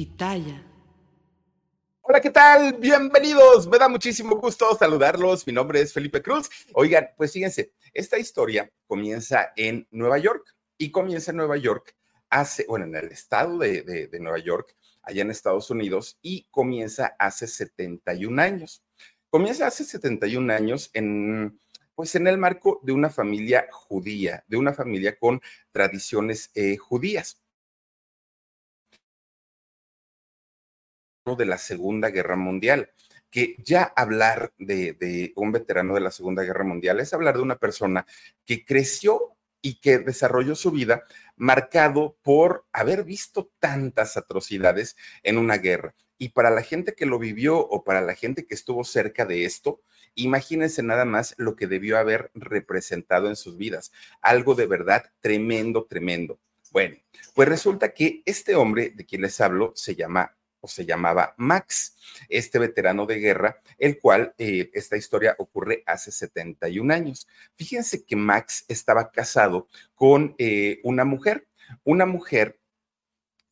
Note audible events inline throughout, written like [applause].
Pitaya. Hola, ¿qué tal? Bienvenidos. Me da muchísimo gusto saludarlos. Mi nombre es Felipe Cruz. Oigan, pues fíjense, esta historia comienza en Nueva York y comienza en Nueva York hace, bueno, en el estado de, Nueva York, allá en Estados Unidos, y comienza hace 71 años. Comienza hace 71 años en, pues en el marco de una familia judía, de una familia con tradiciones eh, judías. De la Segunda Guerra Mundial, que ya hablar de, un veterano de la Segunda Guerra Mundial es hablar de una persona que creció y que desarrolló su vida marcado por haber visto tantas atrocidades en una guerra. Y para la gente que lo vivió o para la gente que estuvo cerca de esto, imagínense nada más lo que debió haber representado en sus vidas. Algo de verdad tremendo, tremendo. Bueno, pues resulta que este hombre de quien les hablo se llama o se llamaba Max, este veterano de guerra, el cual eh, esta historia ocurre hace 71 años. Fíjense que Max estaba casado con eh, una mujer, una mujer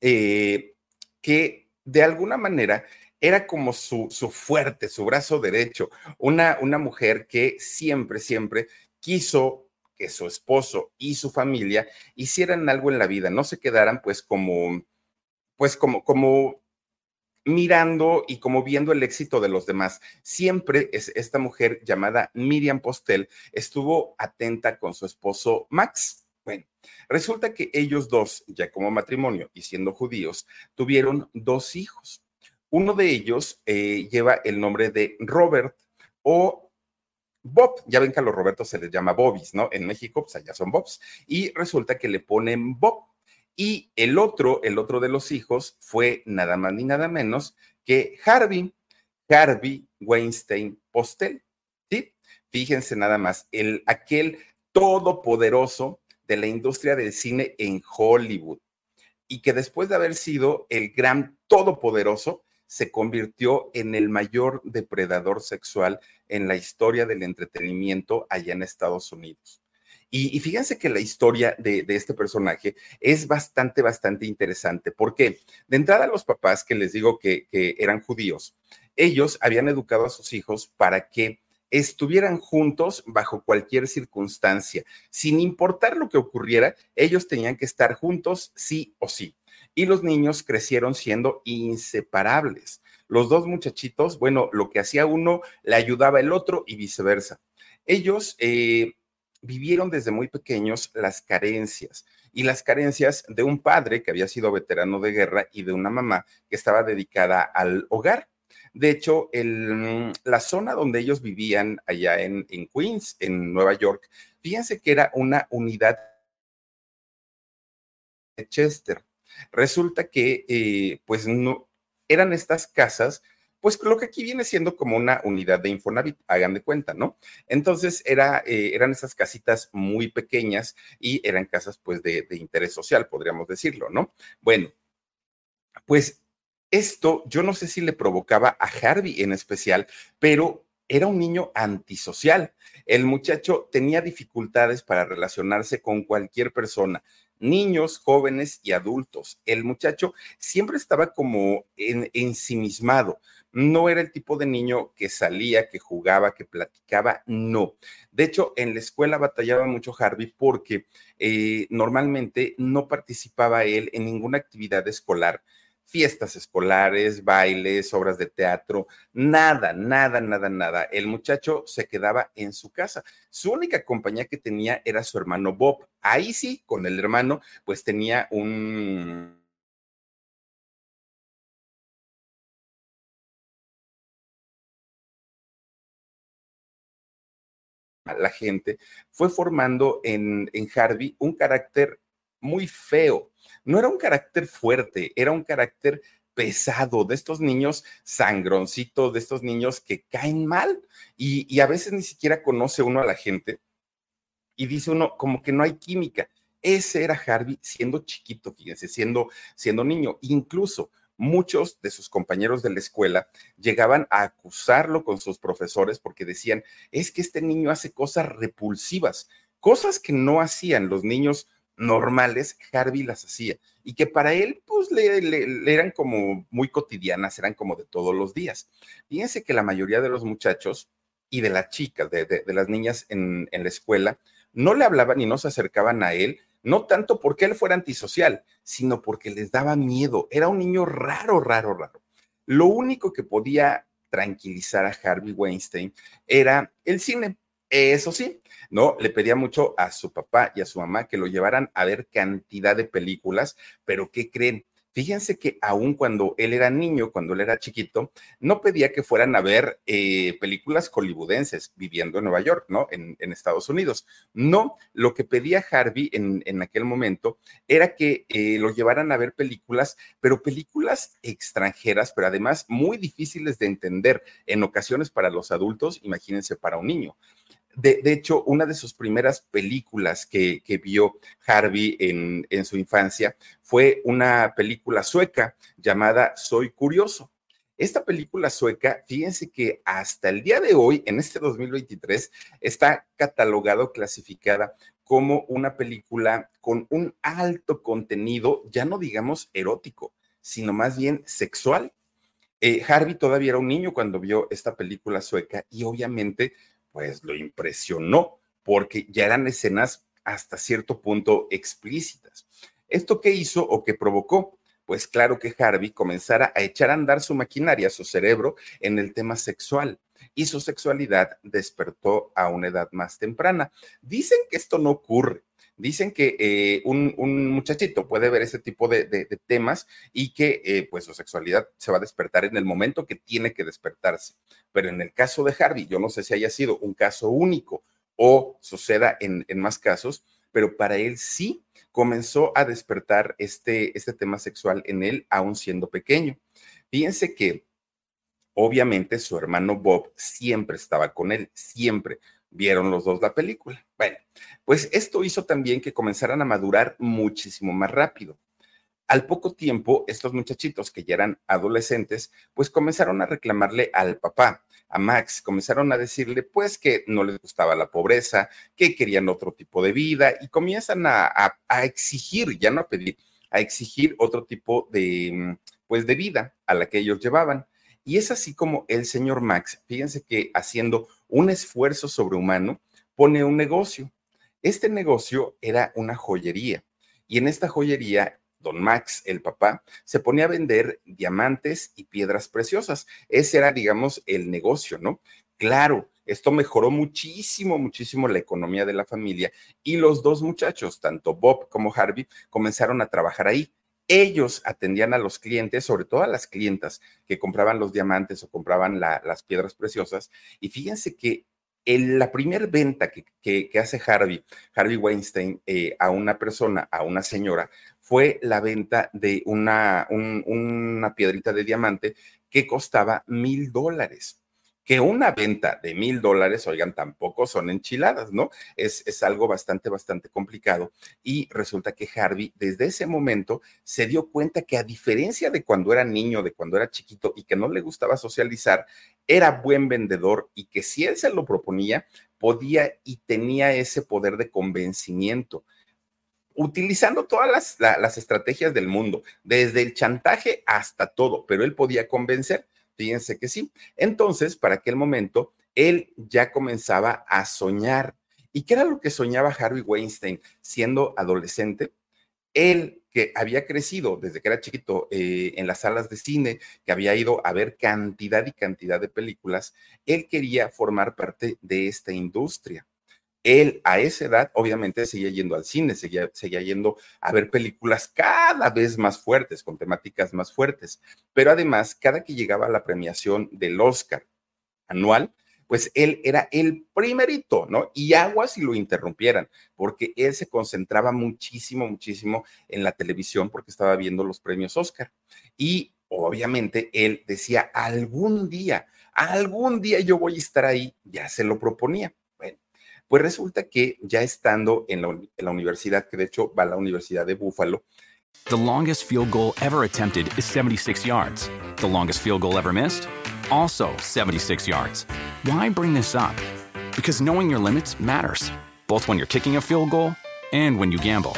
eh, que de alguna manera era como su, su, fuerte, su brazo derecho, una, una mujer que siempre, siempre quiso que su esposo y su familia hicieran algo en la vida, no se quedaran pues como, pues como, como mirando y como viendo el éxito de los demás. Siempre es esta mujer llamada Miriam Postel estuvo atenta con su esposo Max. Bueno, resulta que ellos dos, ya como matrimonio y siendo judíos, tuvieron dos hijos. Uno de ellos eh, lleva el nombre de Robert o Bob. Ya ven que a los Robertos se les llama Bobis, ¿no? En México, pues allá son Bobs. Y resulta que le ponen Bob. Y el otro, el otro de los hijos fue nada más ni nada menos que Harvey, Harvey Weinstein Postel. ¿sí? Fíjense nada más, el, aquel todopoderoso de la industria del cine en Hollywood y que después de haber sido el gran todopoderoso, se convirtió en el mayor depredador sexual en la historia del entretenimiento allá en Estados Unidos. Y, fíjense que la historia de, este personaje es bastante, bastante interesante, porque de entrada los papás que les digo que, eran judíos, ellos habían educado a sus hijos para que estuvieran juntos bajo cualquier circunstancia. Sin importar lo que ocurriera, ellos tenían que estar juntos sí o sí. Y los niños crecieron siendo inseparables. Los dos muchachitos, bueno, lo que hacía uno le ayudaba el otro y viceversa. Ellos eh, vivieron desde muy pequeños las carencias y las carencias de un padre que había sido veterano de guerra y de una mamá que estaba dedicada al hogar. De hecho, el, la zona donde ellos vivían allá en, en Queens, en Nueva York, fíjense que era una unidad de Chester. Resulta que, eh, pues, no, eran estas casas pues lo que aquí viene siendo como una unidad de Infonavit, hagan de cuenta, ¿no? Entonces era, eh, eran esas casitas muy pequeñas y eran casas pues de, de interés social, podríamos decirlo, ¿no? Bueno, pues esto yo no sé si le provocaba a Harvey en especial, pero era un niño antisocial. El muchacho tenía dificultades para relacionarse con cualquier persona niños, jóvenes y adultos. El muchacho siempre estaba como en, ensimismado. No era el tipo de niño que salía, que jugaba, que platicaba, no. De hecho, en la escuela batallaba mucho Harvey porque eh, normalmente no participaba él en ninguna actividad escolar fiestas escolares, bailes, obras de teatro, nada, nada, nada, nada. El muchacho se quedaba en su casa. Su única compañía que tenía era su hermano Bob. Ahí sí, con el hermano, pues tenía un la gente, fue formando en, en Harvey un carácter muy feo. No era un carácter fuerte, era un carácter pesado, de estos niños sangroncitos, de estos niños que caen mal y, a veces ni siquiera conoce uno a la gente y dice uno como que no hay química. Ese era Harvey siendo chiquito, fíjense, siendo, siendo niño. Incluso muchos de sus compañeros de la escuela llegaban a acusarlo con sus profesores porque decían, es que este niño hace cosas repulsivas, cosas que no hacían los niños normales, Harvey las hacía y que para él, pues, le, eran como muy cotidianas, eran como de todos los días. Fíjense que la mayoría de los muchachos y de las chicas, de, las niñas en, en la escuela, no le hablaban y no se acercaban a él, no tanto porque él fuera antisocial, sino porque les daba miedo. Era un niño raro, raro, raro. Lo único que podía tranquilizar a Harvey Weinstein era el cine. Eso sí, ¿no? Le pedía mucho a su papá y a su mamá que lo llevaran a ver cantidad de películas, pero ¿qué creen? Fíjense que aún cuando él era niño, cuando él era chiquito, no pedía que fueran a ver eh, películas hollywoodenses viviendo en Nueva York, ¿no? En, Estados Unidos. No, lo que pedía Harvey en, en aquel momento era que eh, lo llevaran a ver películas, pero películas extranjeras, pero además muy difíciles de entender en ocasiones para los adultos, imagínense para un niño. De, hecho, una de sus primeras películas que, vio Harvey en, en, su infancia fue una película sueca llamada Soy Curioso. Esta película sueca, fíjense que hasta el día de hoy, en este 2023, está catalogado, clasificada como una película con un alto contenido, ya no digamos erótico, sino más bien sexual. Eh, Harvey todavía era un niño cuando vio esta película sueca y obviamente pues lo impresionó porque ya eran escenas hasta cierto punto explícitas. ¿Esto qué hizo o qué provocó? Pues claro que Harvey comenzara a echar a andar su maquinaria, su cerebro, en el tema sexual y su sexualidad despertó a una edad más temprana. Dicen que esto no ocurre, dicen que eh, un, muchachito puede ver ese tipo de, temas y que eh, pues su sexualidad se va a despertar en el momento que tiene que despertarse. Pero en el caso de Harvey, yo no sé si haya sido un caso único o suceda en, más casos, pero para él sí comenzó a despertar este, este tema sexual en él aún siendo pequeño. Fíjense que obviamente su hermano Bob siempre estaba con él, siempre vieron los dos la película. Bueno, pues esto hizo también que comenzaran a madurar muchísimo más rápido. Al poco tiempo, estos muchachitos que ya eran adolescentes, pues comenzaron a reclamarle al papá, a Max, comenzaron a decirle pues que no les gustaba la pobreza, que querían otro tipo de vida y comienzan a, a exigir, ya no a pedir, a exigir otro tipo de, pues, de vida a la que ellos llevaban. Y es así como el señor Max, fíjense que haciendo un esfuerzo sobrehumano, pone un negocio. Este negocio era una joyería. Y en esta joyería, don Max, el papá, se ponía a vender diamantes y piedras preciosas. Ese era, digamos, el negocio, ¿no? Claro, esto mejoró muchísimo, muchísimo la economía de la familia y los dos muchachos, tanto Bob como Harvey, comenzaron a trabajar ahí ellos atendían a los clientes, sobre todo a las clientas que compraban los diamantes o compraban las piedras preciosas. Y fíjense que la primera venta que, hace Harvey, Harvey Weinstein, eh, a una persona, a una señora, fue la venta de una, una piedrita de diamante que costaba mil dólares que una venta de mil dólares, oigan, tampoco son enchiladas, ¿no? Es, es algo bastante, bastante complicado. Y resulta que Harvey desde ese momento se dio cuenta que a diferencia de cuando era niño, de cuando era chiquito y que no le gustaba socializar, era buen vendedor y que si él se lo proponía, podía y tenía ese poder de convencimiento utilizando todas las, las, estrategias del mundo, desde el chantaje hasta todo, pero él podía convencer Fíjense que sí. Entonces, para aquel momento, él ya comenzaba a soñar. ¿Y qué era lo que soñaba Harvey Weinstein siendo adolescente? Él que había crecido desde que era chiquito eh, en las salas de cine, que había ido a ver cantidad y cantidad de películas, él quería formar parte de esta industria. Él a esa edad obviamente seguía yendo al cine, seguía, seguía yendo a ver películas cada vez más fuertes, con temáticas más fuertes, pero además cada que llegaba la premiación del Oscar anual, pues él era el primerito, ¿no? Y aguas si lo interrumpieran, porque él se concentraba muchísimo, muchísimo en la televisión porque estaba viendo los premios Oscar. Y obviamente él decía, algún día, algún día yo voy a estar ahí, ya se lo proponía. Pues resulta que ya estando en la, en la universidad, que de hecho va a la Universidad de Búfalo, The longest field goal ever attempted is 76 yards. The longest field goal ever missed? Also 76 yards. Why bring this up? Because knowing your limits matters, both when you're kicking a field goal and when you gamble.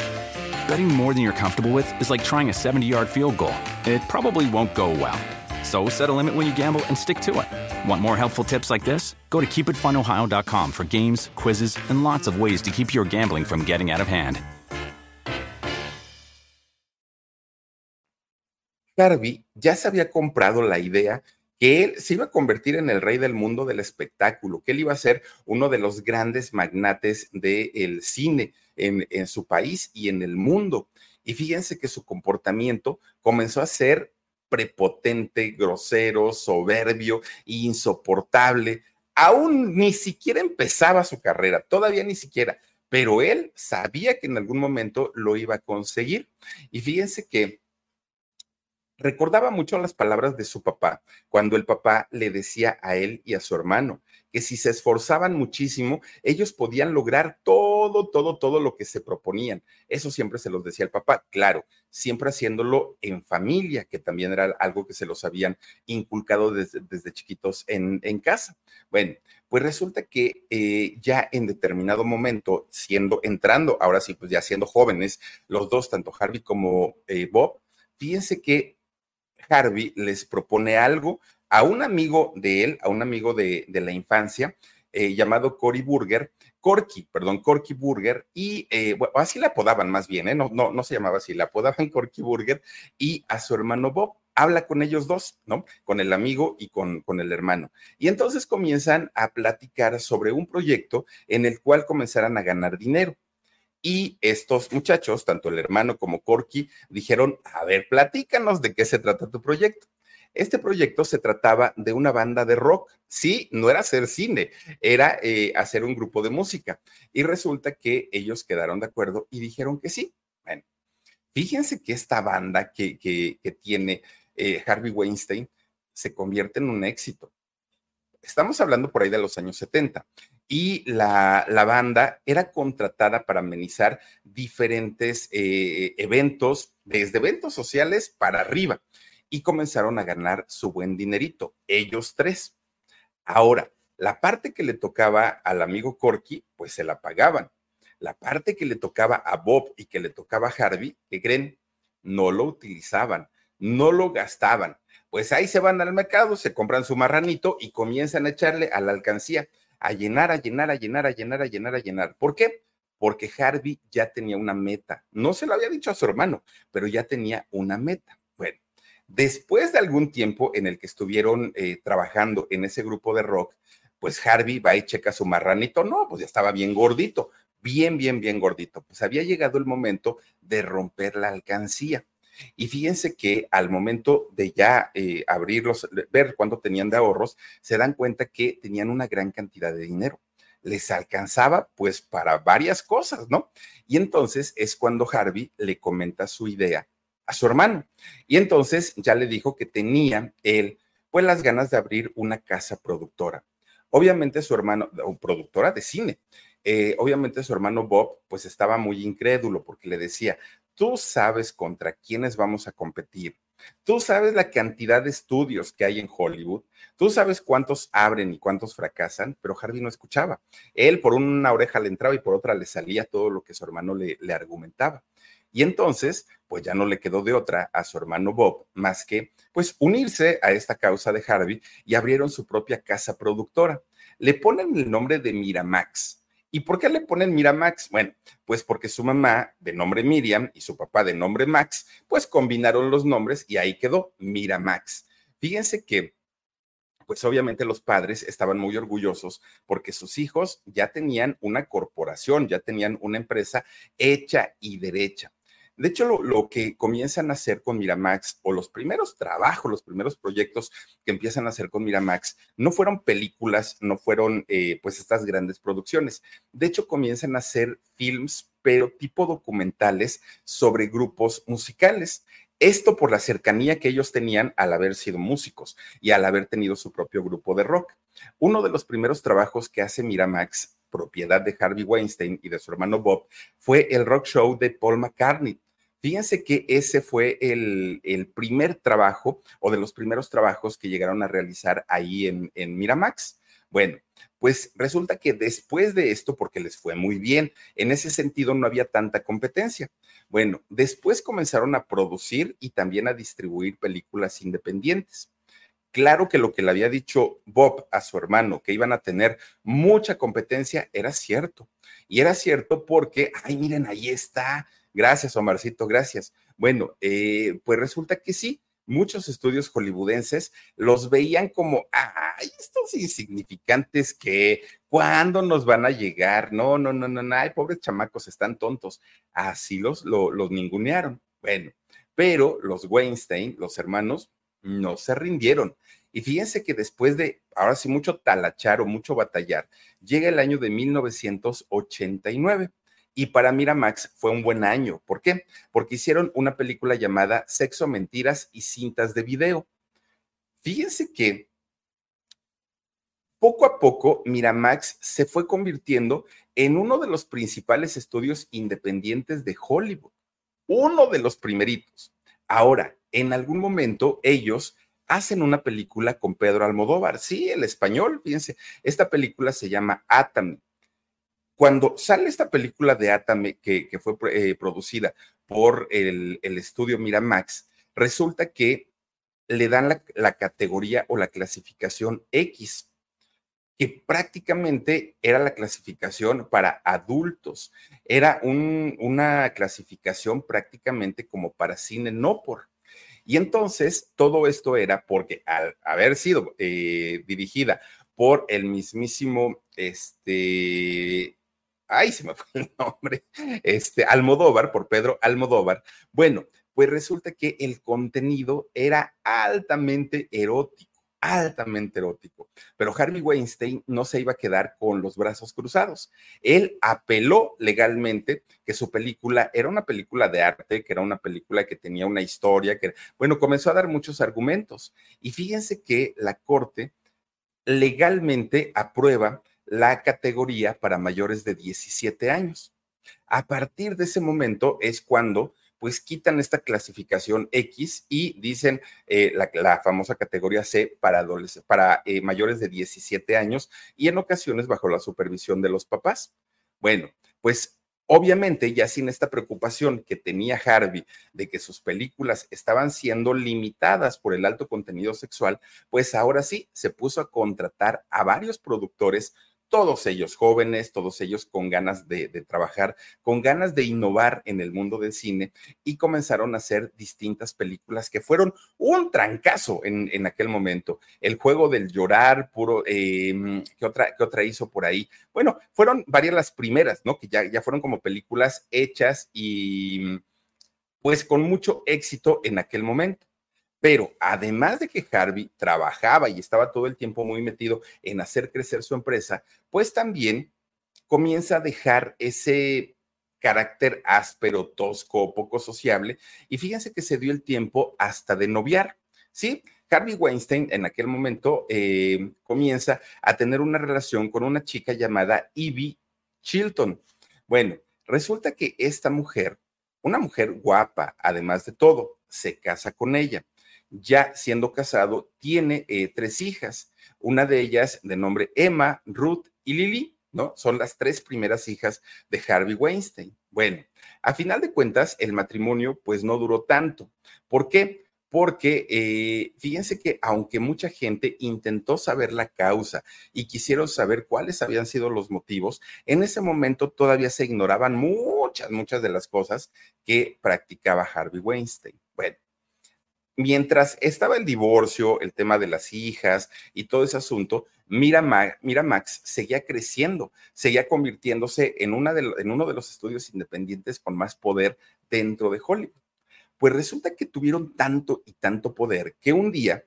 Betting more than you're comfortable with is like trying a 70 yard field goal, it probably won't go well. So set a limit when you gamble and stick to it. Want more helpful tips like this? Go to keepitfunohio.com for games, quizzes, and lots of ways to keep your gambling from getting out of hand. Harvey ya se había comprado la idea que él se iba a convertir en el rey del mundo del espectáculo, que él iba a ser uno de los grandes magnates del cine en, en su país y en el mundo. Y fíjense que su comportamiento comenzó a ser prepotente, grosero, soberbio insoportable. Aún ni siquiera empezaba su carrera, todavía ni siquiera, pero él sabía que en algún momento lo iba a conseguir. Y fíjense que recordaba mucho las palabras de su papá, cuando el papá le decía a él y a su hermano que si se esforzaban muchísimo, ellos podían lograr todo, todo, todo lo que se proponían. Eso siempre se los decía el papá, claro, siempre haciéndolo en familia, que también era algo que se los habían inculcado desde, desde chiquitos en, en, casa. Bueno, pues resulta que eh, ya en determinado momento, siendo, entrando, ahora sí, pues ya siendo jóvenes, los dos, tanto Harvey como eh, Bob, fíjense que Harvey les propone algo a un amigo de él, a un amigo de, la infancia, eh, llamado Cory Burger, Corky, perdón, Corky Burger, y eh, bueno, así la apodaban más bien, ¿eh? no, no, no se llamaba así, la apodaban [laughs] Corky Burger, y a su hermano Bob. Habla con ellos dos, ¿no? Con el amigo y con, con el hermano. Y entonces comienzan a platicar sobre un proyecto en el cual comenzarán a ganar dinero. Y estos muchachos, tanto el hermano como Corky, dijeron, a ver, platícanos de qué se trata tu proyecto. Este proyecto se trataba de una banda de rock. Sí, no era hacer cine, era eh, hacer un grupo de música. Y resulta que ellos quedaron de acuerdo y dijeron que sí. Bueno, fíjense que esta banda que, tiene eh, Harvey Weinstein se convierte en un éxito. Estamos hablando por ahí de los años 70 y la, banda era contratada para amenizar diferentes eh, eventos, desde eventos sociales para arriba y comenzaron a ganar su buen dinerito, ellos tres. Ahora, la parte que le tocaba al amigo Corky, pues se la pagaban. La parte que le tocaba a Bob y que le tocaba a Harvey, que creen, no lo utilizaban, no lo gastaban. Pues ahí se van al mercado, se compran su marranito y comienzan a echarle a la alcancía, a llenar, a llenar, a llenar, a llenar, a llenar, a llenar. ¿Por qué? Porque Harvey ya tenía una meta. No se lo había dicho a su hermano, pero ya tenía una meta. Bueno, Después de algún tiempo en el que estuvieron eh, trabajando en ese grupo de rock, pues Harvey va y checa su marranito. No, pues ya estaba bien gordito, bien, bien, bien gordito. Pues había llegado el momento de romper la alcancía. Y fíjense que al momento de ya eh, abrirlos, ver cuánto tenían de ahorros, se dan cuenta que tenían una gran cantidad de dinero. Les alcanzaba pues para varias cosas, ¿no? Y entonces es cuando Harvey le comenta su idea a su hermano. Y entonces ya le dijo que tenía él, pues las ganas de abrir una casa productora. Obviamente su hermano, productora de cine, eh, obviamente su hermano Bob, pues estaba muy incrédulo porque le decía, tú sabes contra quiénes vamos a competir. Tú sabes la cantidad de estudios que hay en Hollywood, tú sabes cuántos abren y cuántos fracasan, pero Harvey no escuchaba. Él por una oreja le entraba y por otra le salía todo lo que su hermano le, le argumentaba. Y entonces, pues ya no le quedó de otra a su hermano Bob más que, pues, unirse a esta causa de Harvey y abrieron su propia casa productora. Le ponen el nombre de Miramax ¿Y por qué le ponen Miramax? Bueno, pues porque su mamá de nombre Miriam y su papá de nombre Max, pues combinaron los nombres y ahí quedó Miramax. Fíjense que, pues obviamente los padres estaban muy orgullosos porque sus hijos ya tenían una corporación, ya tenían una empresa hecha y derecha. De hecho, lo, que comienzan a hacer con Miramax o los primeros trabajos, los primeros proyectos que empiezan a hacer con Miramax, no fueron películas, no fueron eh, pues estas grandes producciones. De hecho, comienzan a hacer films, pero tipo documentales sobre grupos musicales. Esto por la cercanía que ellos tenían al haber sido músicos y al haber tenido su propio grupo de rock. Uno de los primeros trabajos que hace Miramax, propiedad de Harvey Weinstein y de su hermano Bob, fue el rock show de Paul McCartney. Fíjense que ese fue el, primer trabajo o de los primeros trabajos que llegaron a realizar ahí en, en Miramax. Bueno, pues resulta que después de esto, porque les fue muy bien, en ese sentido no había tanta competencia. Bueno, después comenzaron a producir y también a distribuir películas independientes. Claro que lo que le había dicho Bob a su hermano, que iban a tener mucha competencia, era cierto. Y era cierto porque, ay, miren, ahí está, Gracias, Omarcito, gracias. Bueno, eh, pues resulta que sí, muchos estudios hollywoodenses los veían como, ay, estos insignificantes que, ¿cuándo nos van a llegar? No, no, no, no, no, ay, pobres chamacos, están tontos. Así los, los ningunearon. Bueno, pero los Weinstein, los hermanos, no se rindieron. Y fíjense que después de, ahora sí, mucho talachar o mucho batallar, llega el año de 1989 y para Miramax fue un buen año. ¿Por qué? Porque hicieron una película llamada Sexo, Mentiras y Cintas de Video. Fíjense que poco a poco Miramax se fue convirtiendo en uno de los principales estudios independientes de Hollywood. Uno de los primeritos. Ahora, en algún momento ellos hacen una película con Pedro Almodóvar. Sí, el español, fíjense, esta película se llama Atami cuando sale esta película de Atame, que, fue eh, producida por el, estudio Miramax, resulta que le dan la, categoría o la clasificación X, que prácticamente era la clasificación para adultos. Era una clasificación prácticamente como para cine no por. Y entonces todo esto era porque al haber sido eh, dirigida por el mismísimo este, ay, se me [laughs] fue el nombre, este, Almodóvar, por Pedro Almodóvar. Bueno, pues resulta que el contenido era altamente erótico altamente erótico. Pero Harvey Weinstein no se iba a quedar con los brazos cruzados. Él apeló legalmente que su película era una película de arte, que era una película que tenía una historia, que, bueno, comenzó a dar muchos argumentos. Y fíjense que la corte legalmente aprueba la categoría para mayores de 17 años. A partir de ese momento es cuando pues quitan esta clasificación X y dicen eh, la, famosa categoría C para, para eh, mayores de 17 años y en ocasiones bajo la supervisión de los papás. Bueno, pues obviamente ya sin esta preocupación que tenía Harvey de que sus películas estaban siendo limitadas por el alto contenido sexual, pues ahora sí se puso a contratar a varios productores todos ellos jóvenes, todos ellos con ganas de, trabajar, con ganas de innovar en el mundo del cine y comenzaron a hacer distintas películas que fueron un trancazo en, aquel momento. El juego del llorar, puro, em, ¿qué, otra, ¿qué otra hizo por ahí? Bueno, fueron varias las primeras, ¿no? Que ya, ya fueron como películas hechas y pues con mucho éxito en aquel momento. Pero además de que Harvey trabajaba y estaba todo el tiempo muy metido en hacer crecer su empresa, pues también comienza a dejar ese carácter áspero, tosco, poco sociable. Y fíjense que se dio el tiempo hasta de noviar. Sí, Harvey Weinstein en aquel momento eh, comienza a tener una relación con una chica llamada Evie Chilton. Bueno, resulta que esta mujer, una mujer guapa, además de todo, se casa con ella ya siendo casado, tiene eh, tres hijas, una de ellas de nombre Emma, Ruth y Lily, ¿no? Son las tres primeras hijas de Harvey Weinstein. Bueno, a final de cuentas, el matrimonio pues no duró tanto. ¿Por qué? Porque eh, fíjense que aunque mucha gente intentó saber la causa y quisieron saber cuáles habían sido los motivos, en ese momento todavía se ignoraban muchas, muchas de las cosas que practicaba Harvey Weinstein. Bueno, mientras estaba el divorcio, el tema de las hijas y todo ese asunto, Mira, Max seguía creciendo, seguía convirtiéndose en, una en uno de los estudios independientes con más poder dentro de Hollywood. Pues resulta que tuvieron tanto y tanto poder que un día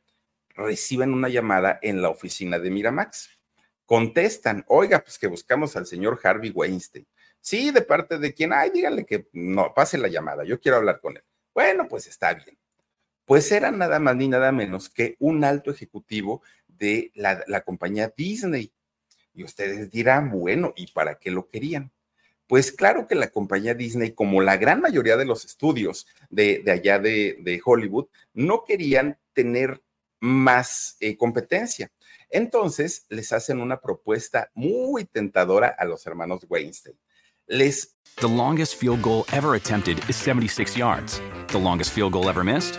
reciben una llamada en la oficina de Miramax. Contestan, oiga, pues que buscamos al señor Harvey Weinstein. Sí, de parte de quién, ay, díganle que no, pase la llamada, yo quiero hablar con él. Bueno, pues está bien. Pues era nada más ni nada menos que un alto ejecutivo de la, compañía Disney. Y ustedes dirán, bueno, ¿y para qué lo querían? Pues claro que la compañía Disney, como la gran mayoría de los estudios de, allá de, Hollywood, no querían tener más eh, competencia. Entonces les hacen una propuesta muy tentadora a los hermanos Weinstein. Les... The longest field goal ever attempted is 76 yards. The longest field goal ever missed?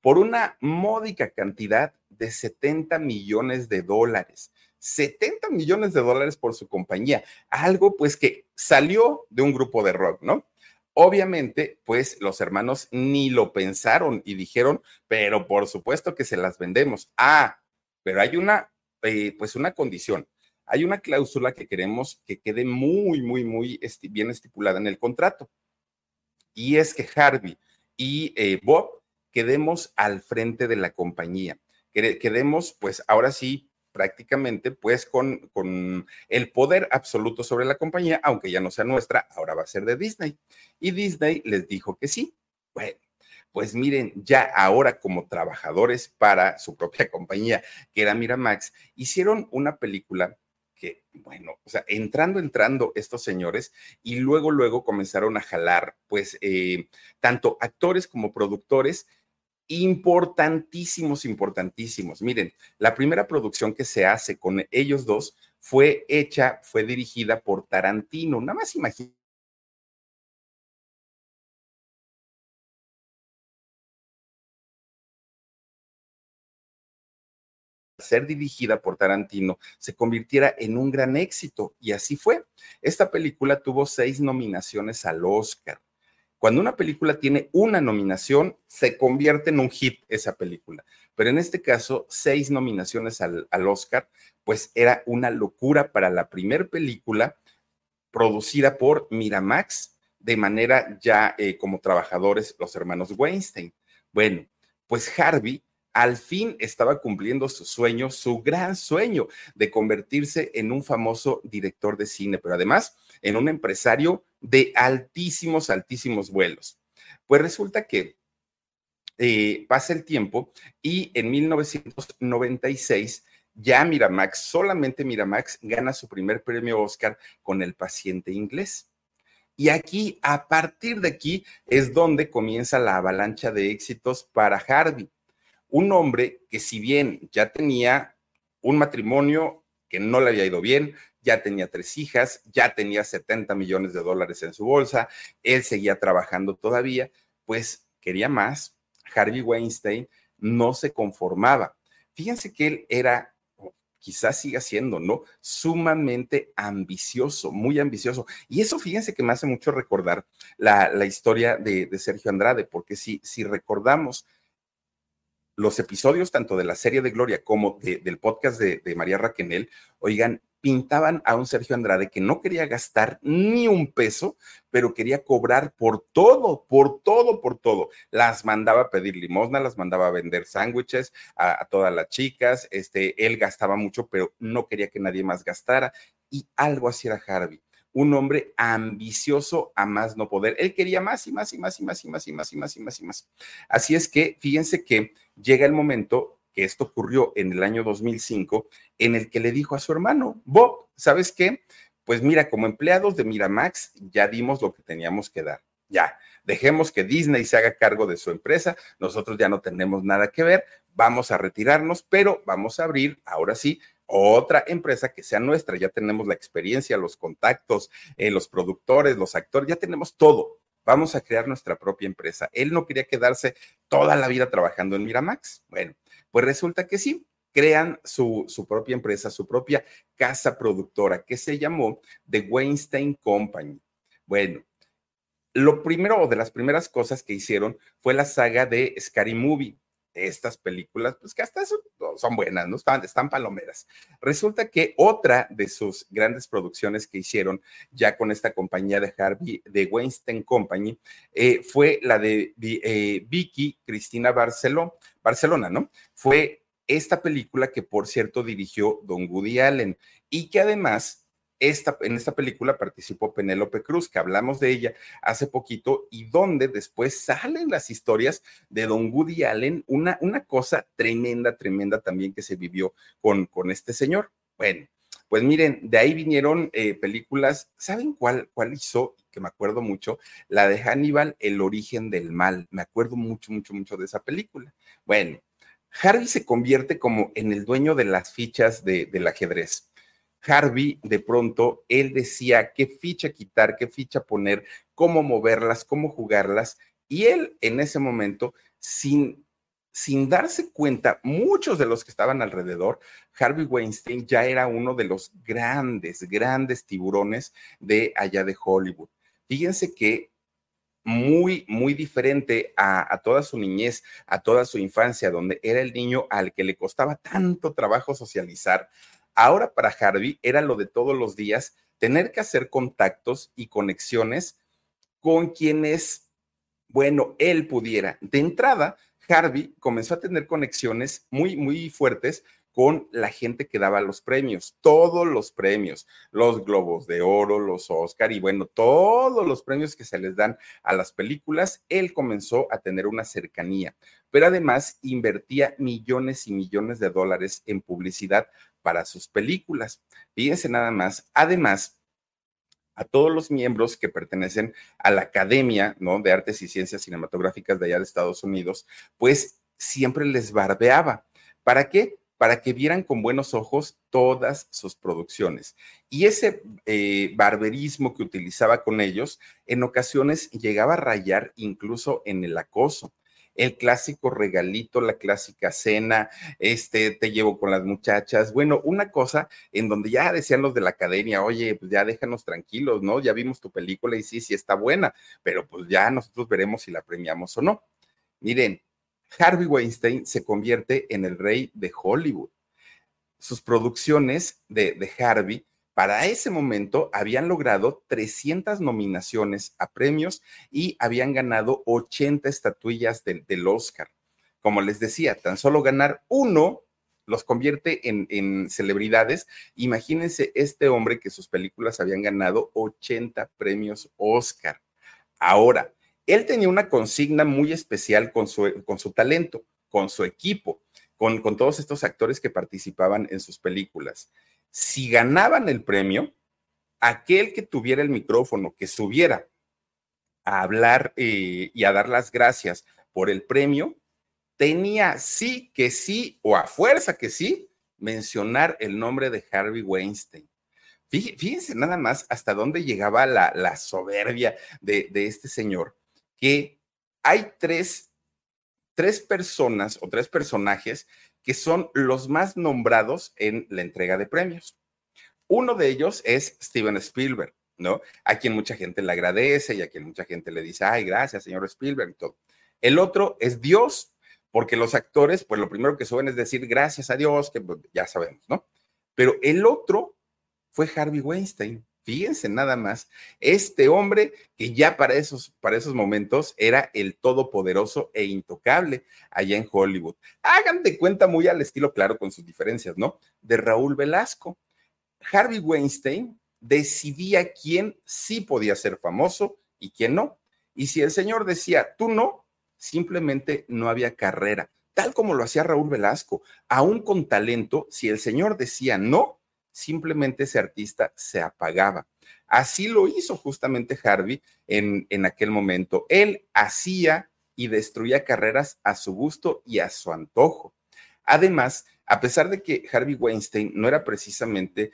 por una módica cantidad de 70 millones de dólares. 70 millones de dólares por su compañía, algo pues que salió de un grupo de rock, ¿no? Obviamente, pues los hermanos ni lo pensaron y dijeron, pero por supuesto que se las vendemos. Ah, pero hay una, eh, pues una condición. Hay una cláusula que queremos que quede muy, muy, muy bien estipulada en el contrato. Y es que Harvey y eh, Bob quedemos al frente de la compañía, quedemos pues ahora sí prácticamente pues con, con el poder absoluto sobre la compañía, aunque ya no sea nuestra, ahora va a ser de Disney. Y Disney les dijo que sí. Bueno, pues miren, ya ahora como trabajadores para su propia [laughs] compañía, que era Miramax, hicieron una película que, bueno, o sea, entrando, entrando estos señores y luego, luego comenzaron a jalar, pues, eh, tanto actores como productores importantísimos, importantísimos. Miren, la primera producción que se hace con ellos dos fue hecha, fue dirigida por Tarantino. Nada más imagínense. ser dirigida por Tarantino se convirtiera en un gran éxito y así fue. Esta película tuvo seis nominaciones al Oscar. Cuando una película tiene una nominación, se convierte en un hit esa película. Pero en este caso, seis nominaciones al, Oscar, pues era una locura para la primera película producida por Miramax de manera ya eh, como trabajadores los hermanos Weinstein. Bueno, pues Harvey al fin estaba cumpliendo su sueño, su gran sueño de convertirse en un famoso director de cine, pero además en un empresario de altísimos, altísimos vuelos. Pues resulta que eh, pasa el tiempo y en 1996 ya Miramax, solamente Miramax gana su primer premio Oscar con El paciente inglés. Y aquí, a partir de aquí, es donde comienza la avalancha de éxitos para Harvey. Un hombre que si bien ya tenía un matrimonio que no le había ido bien, ya tenía tres hijas, ya tenía 70 millones de dólares en su bolsa, él seguía trabajando todavía, pues quería más. Harvey Weinstein no se conformaba. Fíjense que él era, quizás siga siendo, ¿no? Sumamente ambicioso, muy ambicioso. Y eso fíjense que me hace mucho recordar la, historia de, Sergio Andrade, porque si, si recordamos los episodios tanto de la serie de Gloria como del podcast de, María Raquenel, oigan, pintaban a un Sergio Andrade que no quería gastar ni un peso, pero quería cobrar por todo, por todo, por todo. Las mandaba a pedir limosna, las mandaba a vender sándwiches a, todas las chicas. Este, él gastaba mucho, pero no quería que nadie más gastara. Y algo así era Harvey. un hombre ambicioso a más no poder. Él quería más y más y más y más y más y más y más y más y más. Así es que fíjense que llega el momento que esto ocurrió en el año 2005, en el que le dijo a su hermano, Bob, ¿sabes qué? Pues mira, como empleados de Miramax ya dimos lo que teníamos que dar. Ya, dejemos que Disney se haga cargo de su empresa, nosotros ya no tenemos nada que ver, vamos a retirarnos, pero vamos a abrir, ahora sí, otra empresa que sea nuestra. Ya tenemos la experiencia, los contactos, eh, los productores, los actores, ya tenemos todo. Vamos a crear nuestra propia empresa. Él no quería quedarse toda la vida trabajando en Miramax. Bueno, pues resulta que sí, crean su, su, propia empresa, su propia casa productora, que se llamó The Weinstein Company. Bueno, lo primero o de las primeras cosas que hicieron fue la saga de Scary Movie estas películas, pues que hasta son, buenas, ¿no? Están, están palomeras. Resulta que otra de sus grandes producciones que hicieron ya con esta compañía de Harvey, de Weinstein Company, eh, fue la de eh, Vicky Cristina Barcelona, ¿no? Fue esta película que, por cierto, dirigió Don Woody Allen y que además en esta película participó Penélope Cruz, que hablamos de ella hace poquito, y donde después salen las historias de Don Woody Allen, una, una cosa tremenda, tremenda también que se vivió con, con este señor. Bueno, pues miren, de ahí vinieron eh, películas, ¿saben cuál, cuál hizo? Que me acuerdo mucho, la de Hannibal, El origen del mal. Me acuerdo mucho, mucho, mucho de esa película. Bueno, Harvey se convierte como en el dueño de las fichas de, del ajedrez Harvey, de pronto, él decía qué ficha quitar, qué ficha poner, cómo moverlas, cómo jugarlas. Y él, en ese momento, sin, sin darse cuenta, muchos de los que estaban alrededor, Harvey Weinstein ya era uno de los grandes, grandes tiburones de allá de Hollywood. Fíjense que muy, muy diferente a, a, toda su niñez, a toda su infancia, donde era el niño al que le costaba tanto trabajo socializar, Ahora para Harvey era lo de todos los días tener que hacer contactos y conexiones con quienes, bueno, él pudiera. De entrada, Harvey comenzó a tener conexiones muy, muy fuertes con la gente que daba los premios, todos los premios, los Globos de Oro, los Oscar y bueno, todos los premios que se les dan a las películas, él comenzó a tener una cercanía, pero además invertía millones y millones de dólares en publicidad para sus películas. Fíjense nada más. Además, a todos los miembros que pertenecen a la Academia ¿no? de Artes y Ciencias Cinematográficas de allá de Estados Unidos, pues siempre les barbeaba. ¿Para qué? Para que vieran con buenos ojos todas sus producciones. Y ese eh, barberismo que utilizaba con ellos, en ocasiones llegaba a rayar incluso en el acoso el clásico regalito, la clásica cena, este, te llevo con las muchachas. Bueno, una cosa en donde ya decían los de la academia, oye, pues ya déjanos tranquilos, ¿no? Ya vimos tu película y sí, sí está buena, pero pues ya nosotros veremos si la premiamos o no. Miren, Harvey Weinstein se convierte en el rey de Hollywood. Sus producciones de, de Harvey para ese momento habían logrado 300 nominaciones a premios y habían ganado 80 estatuillas del, Oscar. Como les decía, tan solo ganar uno los convierte en, en, celebridades. Imagínense este hombre que sus películas habían ganado 80 premios Oscar. Ahora, él tenía una consigna muy especial con su, con su talento, con su equipo, con, con todos estos actores que participaban en sus películas si ganaban el premio, aquel que tuviera el micrófono, que subiera a hablar eh, y a dar las gracias por el premio, tenía sí que sí, o a fuerza que sí, mencionar el nombre de Harvey Weinstein. Fíjense nada más hasta dónde llegaba la, soberbia de, de, este señor, que hay tres, tres personas o tres personajes que son los más nombrados en la entrega de premios. Uno de ellos es Steven Spielberg, ¿no? A quien mucha gente le agradece y a quien mucha gente le dice, ay, gracias, señor Spielberg y todo. El otro es Dios, porque los actores, pues lo primero que suelen es decir gracias a Dios, que pues, ya sabemos, ¿no? Pero el otro fue Harvey Weinstein. Fíjense nada más, este hombre que ya para esos, para esos momentos era el todopoderoso e intocable allá en Hollywood. Hagan de cuenta muy al estilo, claro, con sus diferencias, ¿no? De Raúl Velasco. Harvey Weinstein decidía quién sí podía ser famoso y quién no. Y si el señor decía, tú no, simplemente no había carrera, tal como lo hacía Raúl Velasco. Aún con talento, si el señor decía no, simplemente ese artista se apagaba. Así lo hizo justamente Harvey en, en aquel momento. Él hacía y destruía carreras a su gusto y a su antojo. Además, a pesar de que Harvey Weinstein no era precisamente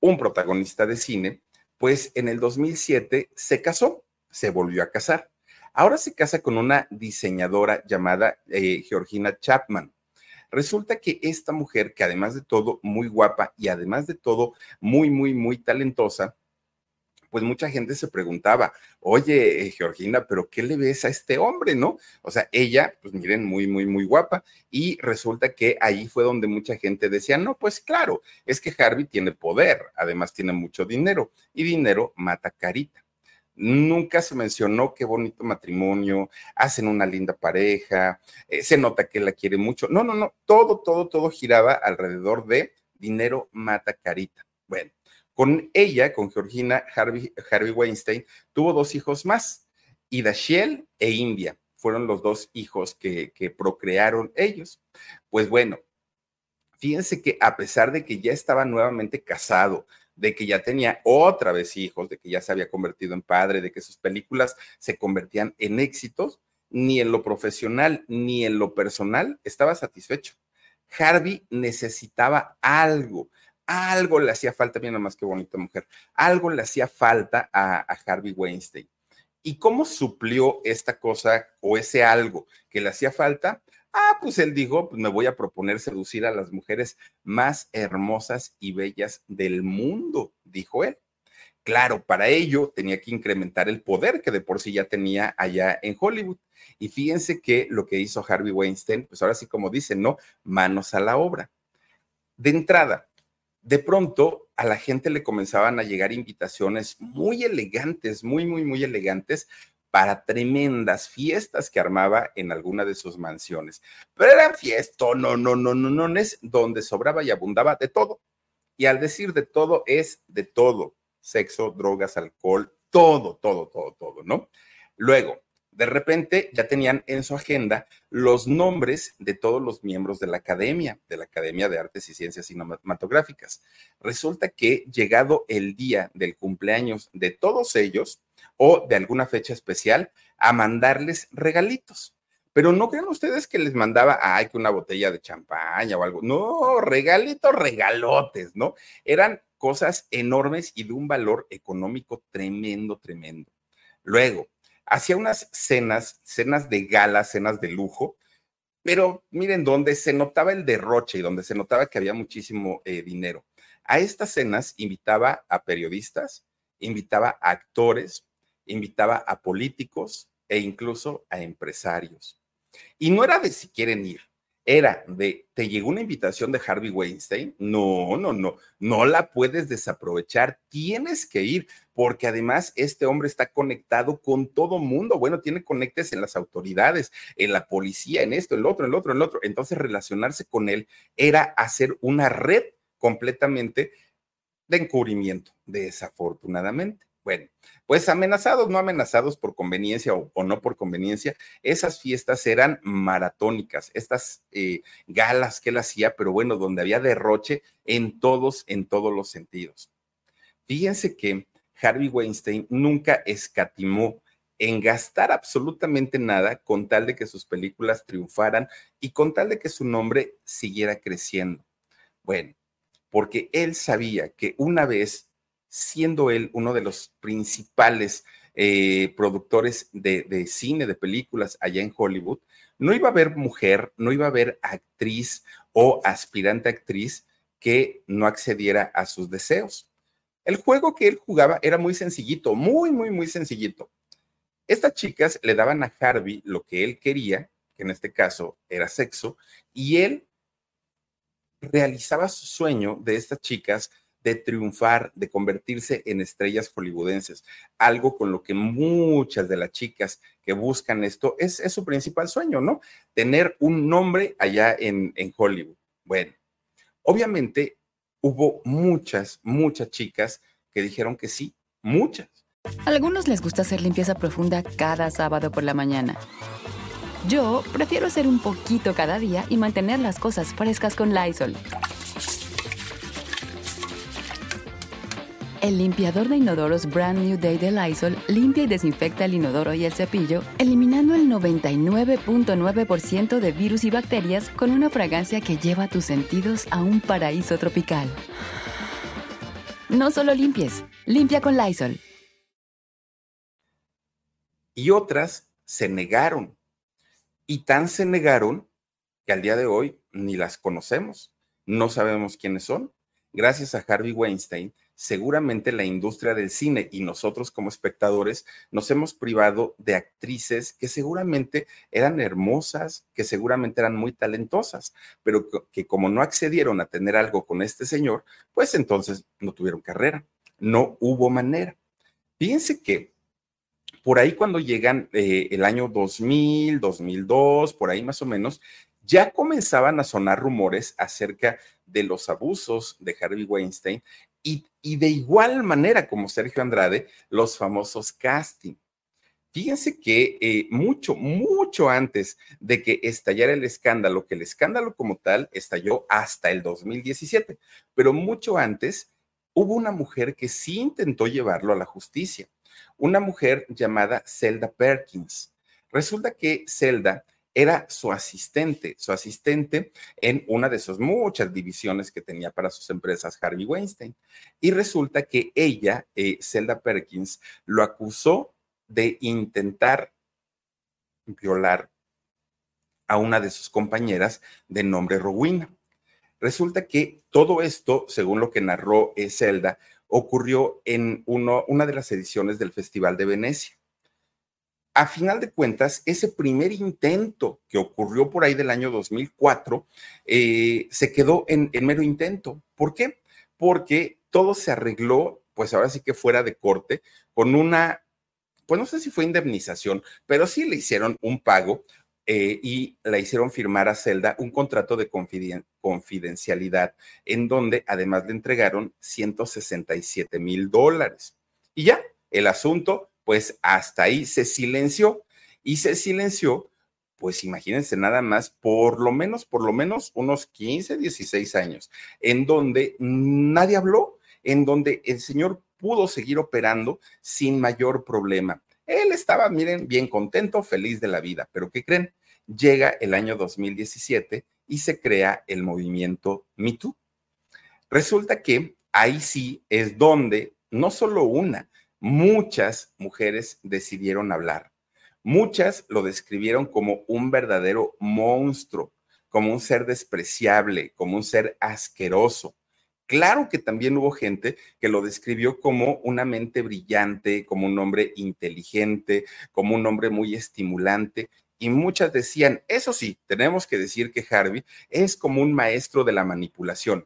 un protagonista de cine, pues en el 2007 se casó, se volvió a casar. Ahora se casa con una diseñadora llamada eh, Georgina Chapman. Resulta que esta mujer, que además de todo muy guapa y además de todo muy, muy, muy talentosa, pues mucha gente se preguntaba, oye, eh, Georgina, pero ¿qué le ves a este hombre, no? O sea, ella, pues miren, muy, muy, muy guapa. Y resulta que ahí fue donde mucha gente decía, no, pues claro, es que Harvey tiene poder, además tiene mucho dinero y dinero mata carita. Nunca se mencionó qué bonito matrimonio, hacen una linda pareja, eh, se nota que la quiere mucho. No, no, no, todo, todo, todo giraba alrededor de dinero mata carita. Bueno, con ella, con Georgina Harvey, Harvey Weinstein, tuvo dos hijos más, Idashiel e India. Fueron los dos hijos que, que procrearon ellos. Pues bueno, fíjense que a pesar de que ya estaba nuevamente casado, de que ya tenía otra vez hijos, de que ya se había convertido en padre, de que sus películas se convertían en éxitos, ni en lo profesional ni en lo personal estaba satisfecho. Harvey necesitaba algo, algo le hacía falta, mira más que bonita mujer, algo le hacía falta a, Harvey Weinstein. ¿Y cómo suplió esta cosa o ese algo que le hacía falta? Ah, pues él dijo, pues me voy a proponer seducir a las mujeres más hermosas y bellas del mundo, dijo él. Claro, para ello tenía que incrementar el poder que de por sí ya tenía allá en Hollywood. Y fíjense que lo que hizo Harvey Weinstein, pues ahora sí como dicen, ¿no? Manos a la obra. De entrada, de pronto a la gente le comenzaban a llegar invitaciones muy elegantes, muy, muy, muy elegantes para tremendas fiestas que armaba en alguna de sus mansiones. Pero eran fiestas, no, no, no, no, no, es donde sobraba y abundaba de todo. Y al decir de todo es de todo, sexo, drogas, alcohol, todo, todo, todo, todo, ¿no? Luego, de repente ya tenían en su agenda los nombres de todos los miembros de la academia, de la Academia de Artes y Ciencias Cinematográficas. Resulta que llegado el día del cumpleaños de todos ellos o de alguna fecha especial, a mandarles regalitos. Pero no crean ustedes que les mandaba, ay, que una botella de champaña o algo. No, regalitos, regalotes, ¿no? Eran cosas enormes y de un valor económico tremendo, tremendo. Luego, hacía unas cenas, cenas de gala, cenas de lujo, pero miren, donde se notaba el derroche y donde se notaba que había muchísimo eh, dinero. A estas cenas invitaba a periodistas, invitaba a actores, invitaba a políticos e incluso a empresarios. Y no era de si quieren ir, era de, ¿te llegó una invitación de Harvey Weinstein? No, no, no, no la puedes desaprovechar, tienes que ir, porque además este hombre está conectado con todo mundo, bueno, tiene conectes en las autoridades, en la policía, en esto, en lo otro, en lo otro, en lo otro. Entonces, relacionarse con él era hacer una red completamente de encubrimiento, desafortunadamente. Bueno, pues amenazados, no amenazados por conveniencia o, no por conveniencia, esas fiestas eran maratónicas, estas eh, galas que él hacía, pero bueno, donde había derroche en todos, en todos los sentidos. Fíjense que Harvey Weinstein nunca escatimó en gastar absolutamente nada con tal de que sus películas triunfaran y con tal de que su nombre siguiera creciendo. Bueno, porque él sabía que una vez siendo él uno de los principales eh, productores de, cine, de películas allá en Hollywood, no iba a haber mujer, no iba a haber actriz o aspirante actriz que no accediera a sus deseos. El juego que él jugaba era muy sencillito, muy, muy, muy sencillito. Estas chicas le daban a Harvey lo que él quería, que en este caso era sexo, y él realizaba su sueño de estas chicas de triunfar, de convertirse en estrellas hollywoodenses, algo con lo que muchas de las chicas que buscan esto es, su principal sueño, ¿no? Tener un nombre allá en, en Hollywood. Bueno, obviamente hubo muchas, muchas chicas que dijeron que sí, muchas. A algunos les gusta hacer limpieza profunda cada sábado por la mañana. Yo prefiero hacer un poquito cada día y mantener las cosas frescas con Lysol. El limpiador de inodoros Brand New Day de Lysol limpia y desinfecta el inodoro y el cepillo, eliminando el 99.9% de virus y bacterias con una fragancia que lleva tus sentidos a un paraíso tropical. No solo limpies, limpia con Lysol. Y otras se negaron. Y tan se negaron que al día de hoy ni las conocemos. No sabemos quiénes son. Gracias a Harvey Weinstein, seguramente la industria del cine y nosotros como espectadores nos hemos privado de actrices que seguramente eran hermosas, que seguramente eran muy talentosas, pero que como no accedieron a tener algo con este señor, pues entonces no tuvieron carrera, no hubo manera. Fíjense que por ahí cuando llegan eh, el año 2000, 2002, por ahí más o menos, ya comenzaban a sonar rumores acerca de los abusos de Harvey Weinstein y, de igual manera como Sergio Andrade, los famosos casting. Fíjense que eh, mucho, mucho antes de que estallara el escándalo, que el escándalo como tal estalló hasta el 2017, pero mucho antes hubo una mujer que sí intentó llevarlo a la justicia, una mujer llamada Zelda Perkins. Resulta que Zelda era su asistente, su asistente en una de sus muchas divisiones que tenía para sus empresas Harvey Weinstein. Y resulta que ella, eh, Zelda Perkins, lo acusó de intentar violar a una de sus compañeras de nombre Rowena. Resulta que todo esto, según lo que narró eh, Zelda, ocurrió en una de las ediciones del Festival de Venecia a final de cuentas, ese primer intento que ocurrió por ahí del año 2004 eh, se quedó en, mero intento. ¿Por qué? Porque todo se arregló, pues ahora sí que fuera de corte, con una, pues no sé si fue indemnización, pero sí le hicieron un pago eh, y la hicieron firmar a Zelda un contrato de confidencialidad en donde además le entregaron 167 mil dólares. Y ya, el asunto pues hasta ahí se silenció y se silenció, pues imagínense nada más, por lo menos, por lo menos unos 15, 16 años, en donde nadie habló, en donde el señor pudo seguir operando sin mayor problema. Él estaba, miren, bien contento, feliz de la vida, pero ¿qué creen? Llega el año 2017 y se crea el movimiento MeToo. Resulta que ahí sí es donde no solo una, muchas mujeres decidieron hablar. Muchas lo describieron como un verdadero monstruo, como un ser despreciable, como un ser asqueroso. Claro que también hubo gente que lo describió como una mente brillante, como un hombre inteligente, como un hombre muy estimulante. Y muchas decían, eso sí, tenemos que decir que Harvey es como un maestro de la manipulación.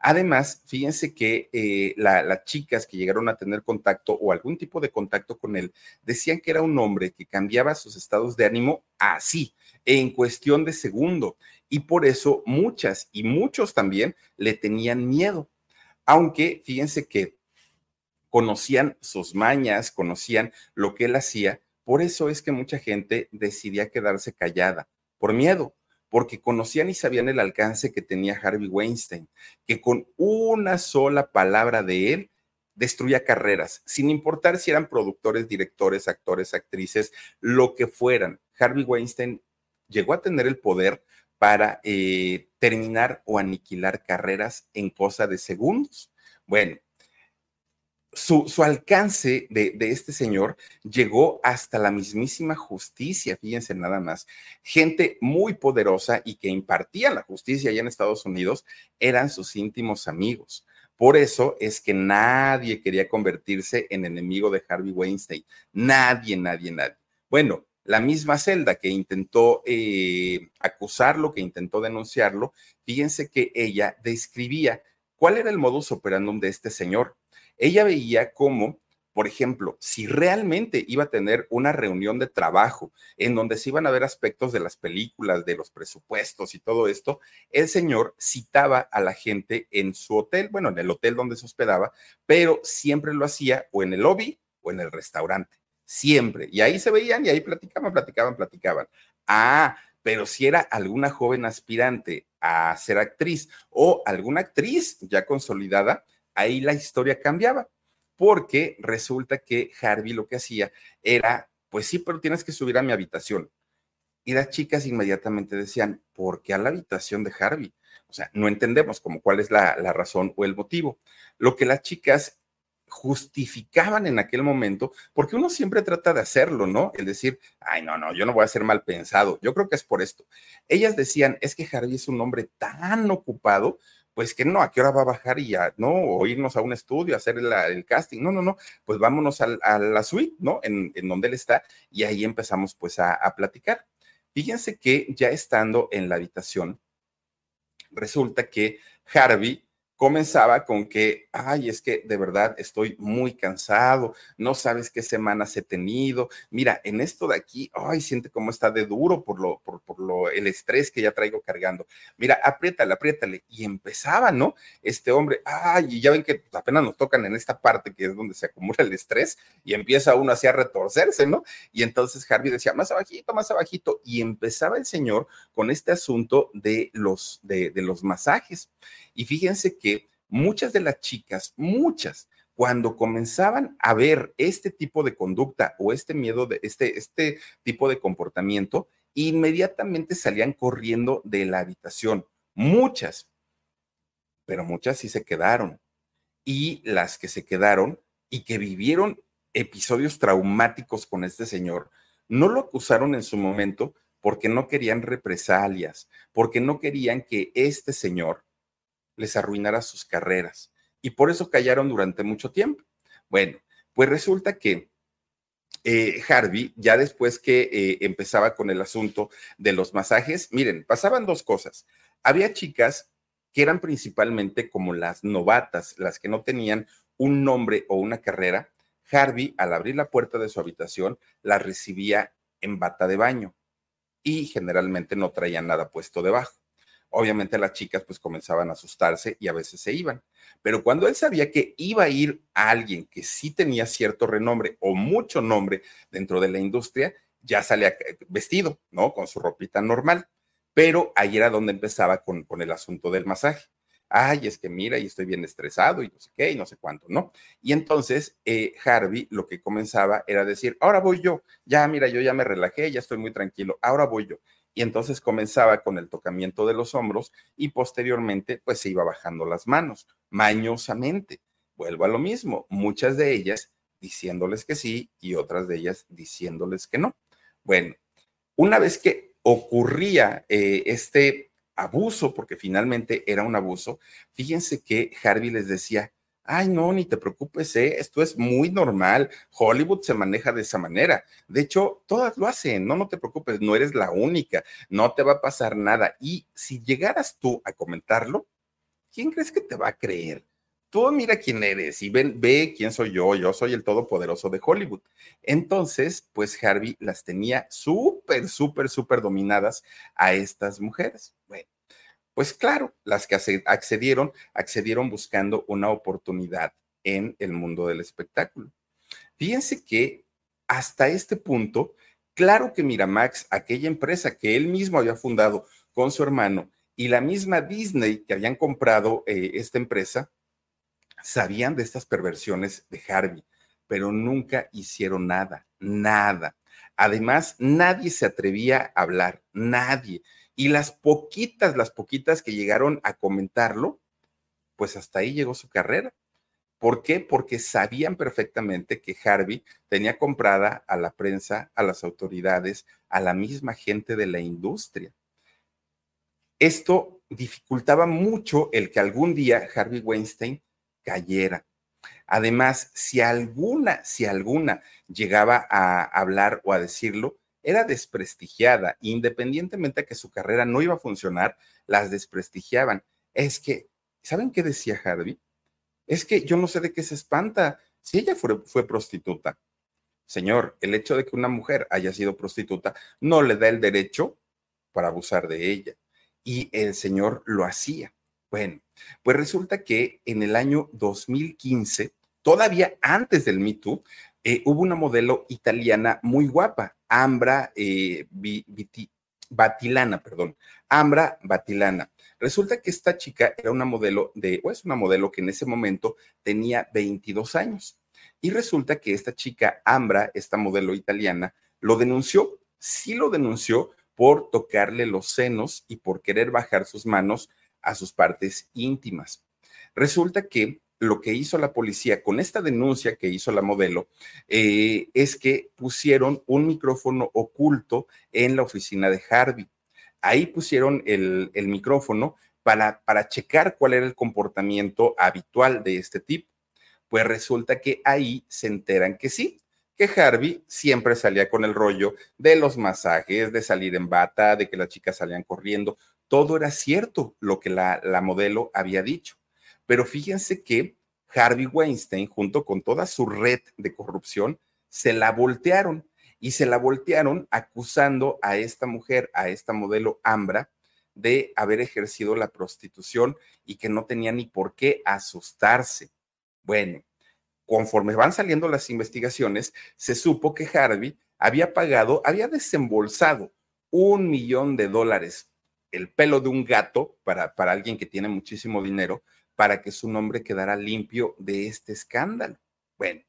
Además, fíjense que eh, las chicas que llegaron a tener contacto o algún tipo de contacto con él decían que era un hombre que cambiaba sus estados de ánimo así, en cuestión de segundo. Y por eso muchas y muchos también le tenían miedo. Aunque fíjense que conocían sus mañas, conocían lo que él hacía, por eso es que mucha gente decidía quedarse callada, por miedo porque conocían y sabían el alcance que tenía Harvey Weinstein, que con una sola palabra de él destruía carreras, sin importar si eran productores, directores, actores, actrices, lo que fueran. Harvey Weinstein llegó a tener el poder para eh, terminar o aniquilar carreras en cosa de segundos. Bueno, su, alcance de, este señor llegó hasta la mismísima justicia, fíjense nada más. Gente muy poderosa y que impartía la justicia allá en Estados Unidos eran sus íntimos amigos. Por eso es que nadie quería convertirse en enemigo de Harvey Weinstein. Nadie, nadie, nadie. Bueno, la misma celda que intentó eh, acusarlo, que intentó denunciarlo, fíjense que ella describía cuál era el modus operandum de este señor ella veía cómo por ejemplo, si realmente iba a tener una reunión de trabajo en donde se iban a ver aspectos de las películas, de los presupuestos y todo esto, el señor citaba a la gente en su hotel, bueno, en el hotel donde se hospedaba, pero siempre lo hacía o en el lobby o en el restaurante, siempre. Y ahí se veían y ahí platicaban, platicaban, platicaban. Ah, pero si era alguna joven aspirante a ser actriz o alguna actriz ya consolidada, ahí la historia cambiaba, porque resulta que Harvey lo que hacía era, pues sí, pero tienes que subir a mi habitación. Y las chicas inmediatamente decían, ¿por qué a la habitación de Harvey? O sea, no entendemos como cuál es la, la razón o el motivo. Lo que las chicas justificaban en aquel momento, porque uno siempre trata de hacerlo, ¿no? El decir, ay, no, no, yo no voy a ser mal pensado. Yo creo que es por esto. Ellas decían, es que Harvey es un hombre tan ocupado, pues que no, ¿a qué hora va a bajar y ya, no? O irnos a un estudio, a hacer el, casting. No, no, no, pues vámonos a, la suite, ¿no? En, donde él está y ahí empezamos pues a, a platicar. Fíjense que ya estando en la habitación, resulta que Harvey comenzaba con que, ay, es que de verdad estoy muy cansado, no sabes qué semanas he tenido, mira, en esto de aquí, ay, siente cómo está de duro por lo, por, por lo, el estrés que ya traigo cargando, mira, apriétale, apriétale, y empezaba, ¿no? Este hombre, ay, y ya ven que apenas nos tocan en esta parte que es donde se acumula el estrés y empieza uno así a retorcerse, ¿no? Y entonces Harvey decía, más abajito, más abajito, y empezaba el señor con este asunto de los, de, de los masajes. Y fíjense que muchas de las chicas, muchas, cuando comenzaban a ver este tipo de conducta o este miedo, de este, este tipo de comportamiento, inmediatamente salían corriendo de la habitación. Muchas, pero muchas sí se quedaron. Y las que se quedaron y que vivieron episodios traumáticos con este señor, no lo acusaron en su momento porque no querían represalias, porque no querían que este señor les arruinara sus carreras. Y por eso callaron durante mucho tiempo. Bueno, pues resulta que eh, Harvey, ya después que eh, empezaba con el asunto de los masajes, miren, pasaban dos cosas. Había chicas que eran principalmente como las novatas, las que no tenían un nombre o una carrera. Harvey, al abrir la puerta de su habitación, la recibía en bata de baño y generalmente no traía nada puesto debajo. Obviamente las chicas pues comenzaban a asustarse y a veces se iban. Pero cuando él sabía que iba a ir alguien que sí tenía cierto renombre o mucho nombre dentro de la industria, ya salía eh, vestido, ¿no? Con su ropita normal. Pero ahí era donde empezaba con, con el asunto del masaje. Ay, es que mira, y estoy bien estresado y no sé qué, y no sé cuánto, ¿no? Y entonces eh, Harvey lo que comenzaba era decir, ahora voy yo, ya mira, yo ya me relajé, ya estoy muy tranquilo, ahora voy yo y entonces comenzaba con el tocamiento de los hombros y posteriormente pues se iba bajando las manos, mañosamente. Vuelvo a lo mismo, muchas de ellas diciéndoles que sí y otras de ellas diciéndoles que no. Bueno, una vez que ocurría eh, este abuso, porque finalmente era un abuso, fíjense que Harvey les decía, Ay, no, ni te preocupes, ¿eh? esto es muy normal. Hollywood se maneja de esa manera. De hecho, todas lo hacen, no, no te preocupes, no eres la única, no te va a pasar nada. Y si llegaras tú a comentarlo, ¿quién crees que te va a creer? Tú mira quién eres y ven, ve quién soy yo, yo soy el todopoderoso de Hollywood. Entonces, pues Harvey las tenía súper, súper, súper dominadas a estas mujeres. Bueno, pues claro, las que accedieron, accedieron buscando una oportunidad en el mundo del espectáculo. Fíjense que hasta este punto, claro que Miramax, aquella empresa que él mismo había fundado con su hermano, y la misma Disney que habían comprado eh, esta empresa, sabían de estas perversiones de Harvey, pero nunca hicieron nada, nada. Además, nadie se atrevía a hablar, nadie. Y las poquitas, las poquitas que llegaron a comentarlo, pues hasta ahí llegó su carrera. ¿Por qué? Porque sabían perfectamente que Harvey tenía comprada a la prensa, a las autoridades, a la misma gente de la industria. Esto dificultaba mucho el que algún día Harvey Weinstein cayera. Además, si alguna, si alguna llegaba a hablar o a decirlo, era desprestigiada, independientemente de que su carrera no iba a funcionar, las desprestigiaban. Es que, ¿saben qué decía Harvey? Es que yo no sé de qué se espanta. si ella fue, fue prostituta, señor, el hecho de que una mujer haya sido prostituta no le da el derecho para abusar de ella. Y el señor lo hacía. Bueno, pues resulta que en el año 2015, todavía antes del Me Too, eh, hubo una modelo italiana muy guapa, Ambra eh, Batilana, perdón, Ambra Batilana. Resulta que esta chica era una modelo de, o es una modelo que en ese momento tenía 22 años. Y resulta que esta chica, Ambra, esta modelo italiana, lo denunció, sí lo denunció por tocarle los senos y por querer bajar sus manos a sus partes íntimas. Resulta que lo que hizo la policía con esta denuncia que hizo la modelo eh, es que pusieron un micrófono oculto en la oficina de Harvey. Ahí pusieron el, micrófono para, para checar cuál era el comportamiento habitual de este tipo. Pues resulta que ahí se enteran que sí, que Harvey siempre salía con el rollo de los masajes, de salir en bata, de que las chicas salían corriendo. Todo era cierto lo que la, la modelo había dicho. Pero fíjense que Harvey Weinstein, junto con toda su red de corrupción, se la voltearon y se la voltearon acusando a esta mujer, a esta modelo Ambra, de haber ejercido la prostitución y que no tenía ni por qué asustarse. Bueno, conforme van saliendo las investigaciones, se supo que Harvey había pagado, había desembolsado un millón de dólares, el pelo de un gato para, para alguien que tiene muchísimo dinero, para que su nombre quedara limpio de este escándalo. Bueno,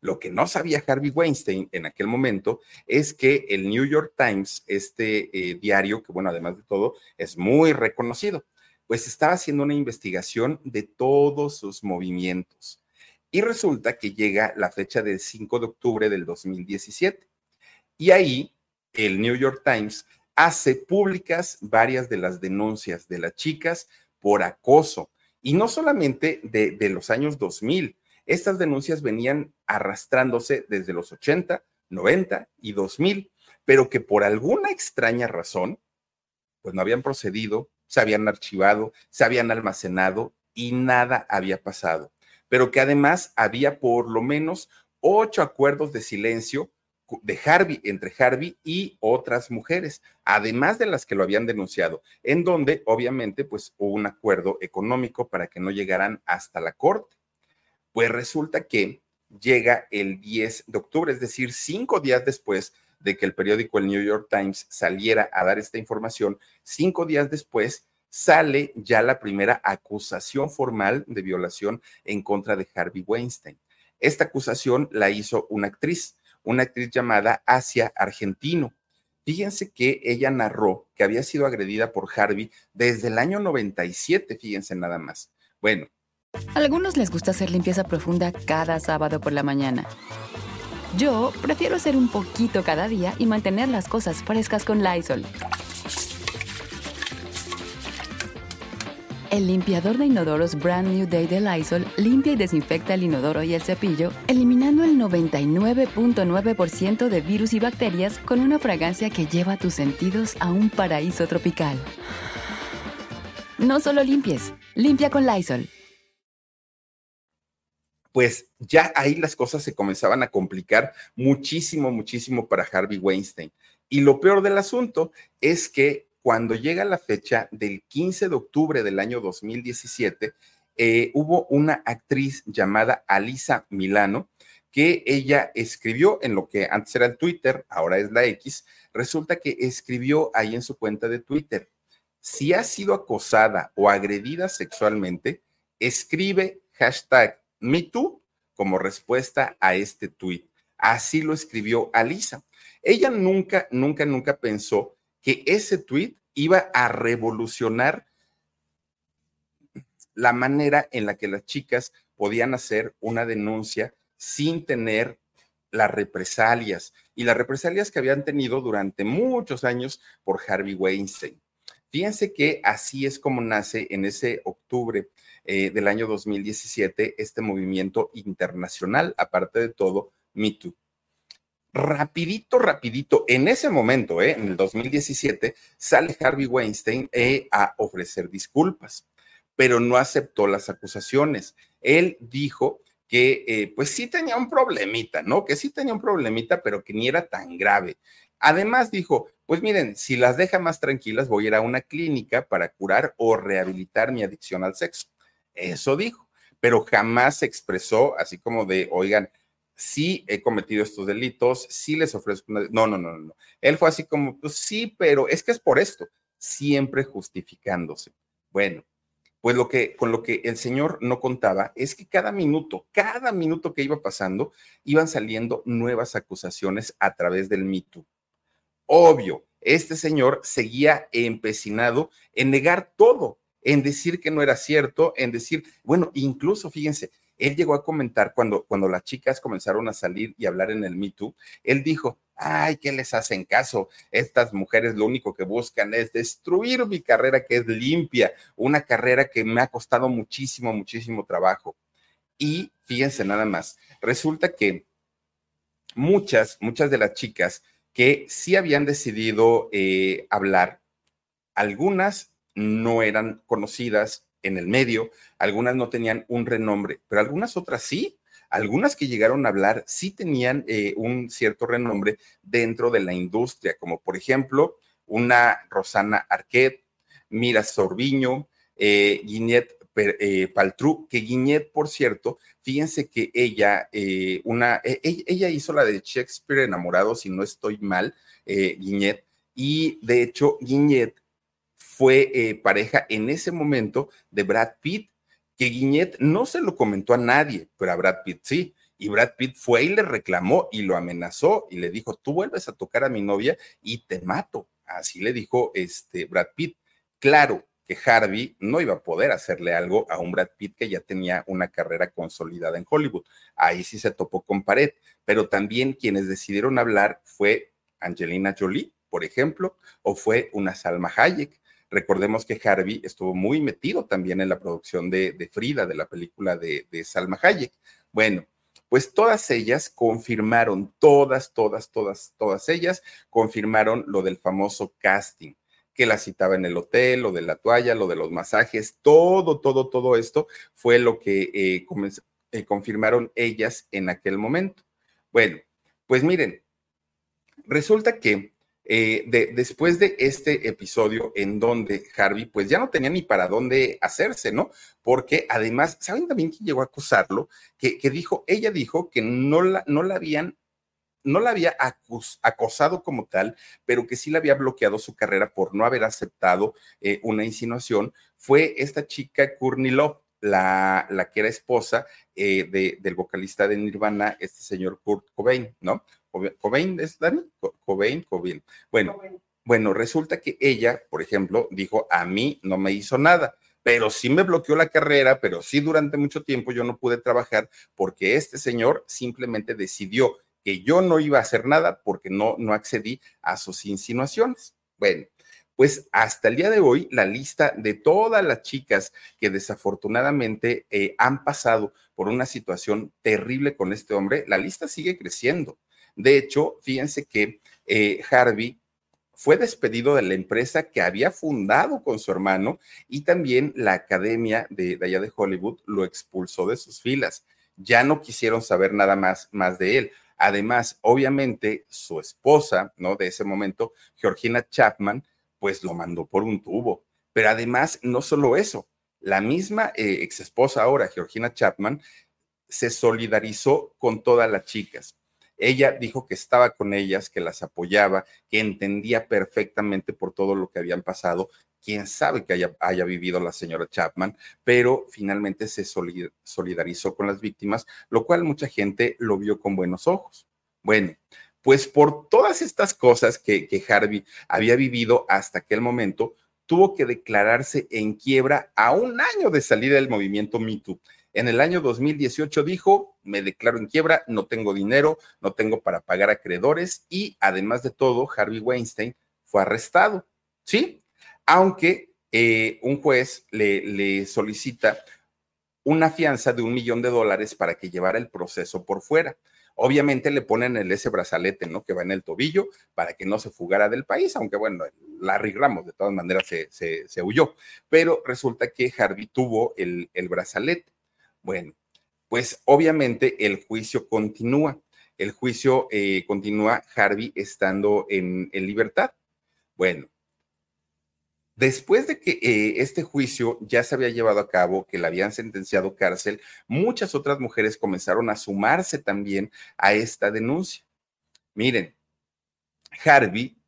lo que no sabía Harvey Weinstein en aquel momento es que el New York Times, este eh, diario, que bueno, además de todo, es muy reconocido, pues estaba haciendo una investigación de todos sus movimientos. Y resulta que llega la fecha del 5 de octubre del 2017. Y ahí el New York Times hace públicas varias de las denuncias de las chicas por acoso y no solamente de, los años 2000, estas denuncias venían arrastrándose desde los 80, 90 y 2000, pero que por alguna extraña razón, pues no habían procedido, se habían archivado, se habían almacenado y nada había pasado. Pero que además había por lo menos ocho acuerdos de silencio de Harvey, entre Harvey y otras mujeres, además de las que lo habían denunciado, en donde obviamente pues hubo un acuerdo económico para que no llegaran hasta la corte. Pues resulta que llega el 10 de octubre, es decir, cinco días después de que el periódico el New York Times saliera a dar esta información, cinco días después sale ya la primera acusación formal de violación en contra de Harvey Weinstein. Esta acusación la hizo una actriz, una actriz llamada Asia Argentino. Fíjense que ella narró que había sido agredida por Harvey desde el año 97, fíjense nada más. Bueno. A algunos les gusta hacer limpieza profunda cada sábado por la mañana. Yo prefiero hacer un poquito cada día y mantener las cosas frescas con Lysol. El limpiador de inodoros Brand New Day de Lysol limpia y desinfecta el inodoro y el cepillo, eliminando el 99.9% de virus y bacterias con una fragancia que lleva tus sentidos a un paraíso tropical. No solo limpies, limpia con Lysol. Pues ya ahí las cosas se comenzaban a complicar muchísimo, muchísimo para Harvey Weinstein. Y lo peor del asunto es que cuando llega la fecha del 15 de octubre del año 2017, eh, hubo una actriz llamada Alisa Milano que ella escribió en lo que antes era el Twitter, ahora es la X, resulta que escribió ahí en su cuenta de Twitter, si ha sido acosada o agredida sexualmente, escribe hashtag MeToo como respuesta a este tweet. Así lo escribió Alisa. Ella nunca, nunca, nunca pensó que ese tweet iba a revolucionar la manera en la que las chicas podían hacer una denuncia sin tener las represalias y las represalias que habían tenido durante muchos años por Harvey Weinstein. Fíjense que así es como nace en ese octubre eh, del año 2017 este movimiento internacional, aparte de todo, Me Too rapidito, rapidito, en ese momento, eh, en el 2017, sale Harvey Weinstein eh, a ofrecer disculpas, pero no aceptó las acusaciones. Él dijo que eh, pues sí tenía un problemita, ¿no? Que sí tenía un problemita, pero que ni era tan grave. Además dijo, pues miren, si las deja más tranquilas, voy a ir a una clínica para curar o rehabilitar mi adicción al sexo. Eso dijo, pero jamás se expresó así como de, oigan, sí he cometido estos delitos, sí les ofrezco una... No, no, no, no. Él fue así como, pues sí, pero es que es por esto, siempre justificándose. Bueno, pues lo que con lo que el señor no contaba es que cada minuto, cada minuto que iba pasando, iban saliendo nuevas acusaciones a través del Me Obvio, este señor seguía empecinado en negar todo, en decir que no era cierto, en decir, bueno, incluso fíjense, él llegó a comentar cuando, cuando las chicas comenzaron a salir y hablar en el Me Too, él dijo, ay, ¿qué les hacen caso? Estas mujeres lo único que buscan es destruir mi carrera que es limpia, una carrera que me ha costado muchísimo, muchísimo trabajo. Y fíjense nada más, resulta que muchas, muchas de las chicas que sí habían decidido eh, hablar. Algunas no eran conocidas en el medio, algunas no tenían un renombre, pero algunas otras sí. Algunas que llegaron a hablar sí tenían eh, un cierto renombre dentro de la industria, como por ejemplo una Rosana Arquette, Mira Sorbiño, eh, eh, Paltrú, que Guiñet, por cierto, fíjense que ella, eh, una, e, e, ella hizo la de Shakespeare enamorado, si no estoy mal, Guiñet, y de hecho Guiñet fue pareja en ese momento de Brad Pitt, que Guiñet no se lo comentó a nadie, pero a Brad Pitt sí. Y Brad Pitt fue y le reclamó y lo amenazó y le dijo, tú vuelves a tocar a mi novia y te mato. Así le dijo este Brad Pitt. Claro, que Harvey no iba a poder hacerle algo a un Brad Pitt que ya tenía una carrera consolidada en Hollywood. Ahí sí se topó con pared, pero también quienes decidieron hablar fue Angelina Jolie, por ejemplo, o fue una Salma Hayek. Recordemos que Harvey estuvo muy metido también en la producción de, Frida, de la película de, Salma Hayek. Bueno, pues todas ellas confirmaron, todas, todas, todas, todas ellas confirmaron lo del famoso casting que la citaba en el hotel, lo de la toalla, lo de los masajes, todo, todo, todo esto fue lo que eh, eh, confirmaron ellas en aquel momento. Bueno, pues miren, resulta que eh, después de este episodio en donde Harvey pues ya no tenía ni para dónde hacerse, ¿no? Porque además, ¿saben también quién llegó a acusarlo? Que, que dijo, ella dijo que no la, no la habían no la había acosado como tal, pero que sí le había bloqueado su carrera por no haber aceptado eh, una insinuación, fue esta chica Courtney Love, la, la que era esposa eh, del vocalista de Nirvana, este señor Kurt Cobain, ¿no? Cobain, ¿es Dani? Cobain, Cobain. Bueno, bueno, resulta que ella, por ejemplo, dijo, a mí no me hizo nada pero sí me bloqueó la carrera, pero sí durante mucho tiempo yo no pude trabajar porque este señor simplemente decidió que yo no iba a hacer nada porque no, no accedí a sus insinuaciones. Bueno, pues hasta el día de hoy la lista de todas las chicas que desafortunadamente eh, han pasado por una situación terrible con este hombre, la lista sigue creciendo. De hecho, fíjense que eh, Harvey fue despedido de la empresa que había fundado con su hermano y también la academia de, allá de Hollywood lo expulsó de sus filas. Ya no quisieron saber nada más, más de él. Además, obviamente, su esposa, ¿no? De ese momento, Georgina Chapman, pues lo mandó por un tubo. Pero además, no solo eso, la misma eh, ex esposa ahora, Georgina Chapman, se solidarizó con todas las chicas. Ella dijo que estaba con ellas, que las apoyaba, que entendía perfectamente por todo lo que habían pasado quién sabe que haya, vivido la señora Chapman, pero finalmente se solidarizó con las víctimas, lo cual mucha gente lo vio con buenos ojos. Bueno, pues por todas estas cosas que, que Harvey había vivido hasta aquel momento, tuvo que declararse en quiebra a un año de salida del movimiento MeToo. En el año 2018 dijo, me declaro en quiebra, no tengo dinero, no tengo para pagar acreedores y además de todo, Harvey Weinstein fue arrestado. ¿Sí? aunque eh, un juez le, solicita una fianza de un millón de dólares para que llevara el proceso por fuera. Obviamente le ponen el ese brazalete, ¿no? Que va en el tobillo para que no se fugara del país, aunque bueno, Larry Ramos de todas maneras se, se, huyó. Pero resulta que Harvey tuvo el, el brazalete. Bueno, pues obviamente el juicio continúa. El juicio eh, continúa Harvey estando en, libertad. Bueno, Después de que eh, este juicio ya se había llevado a cabo, que le habían sentenciado cárcel, muchas otras mujeres comenzaron a sumarse también a esta denuncia. Miren, Harvey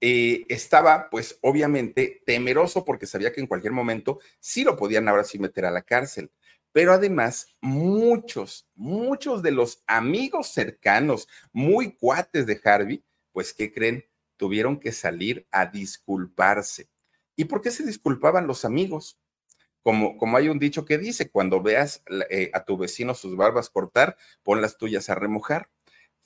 eh, estaba pues obviamente temeroso porque sabía que en cualquier momento sí lo podían ahora sí meter a la cárcel. Pero además, muchos, muchos de los amigos cercanos, muy cuates de Harvey, pues, ¿qué creen? Tuvieron que salir a disculparse. ¿Y por qué se disculpaban los amigos? Como, como hay un dicho que dice, cuando veas eh, a tu vecino sus barbas cortar, pon las tuyas a remojar.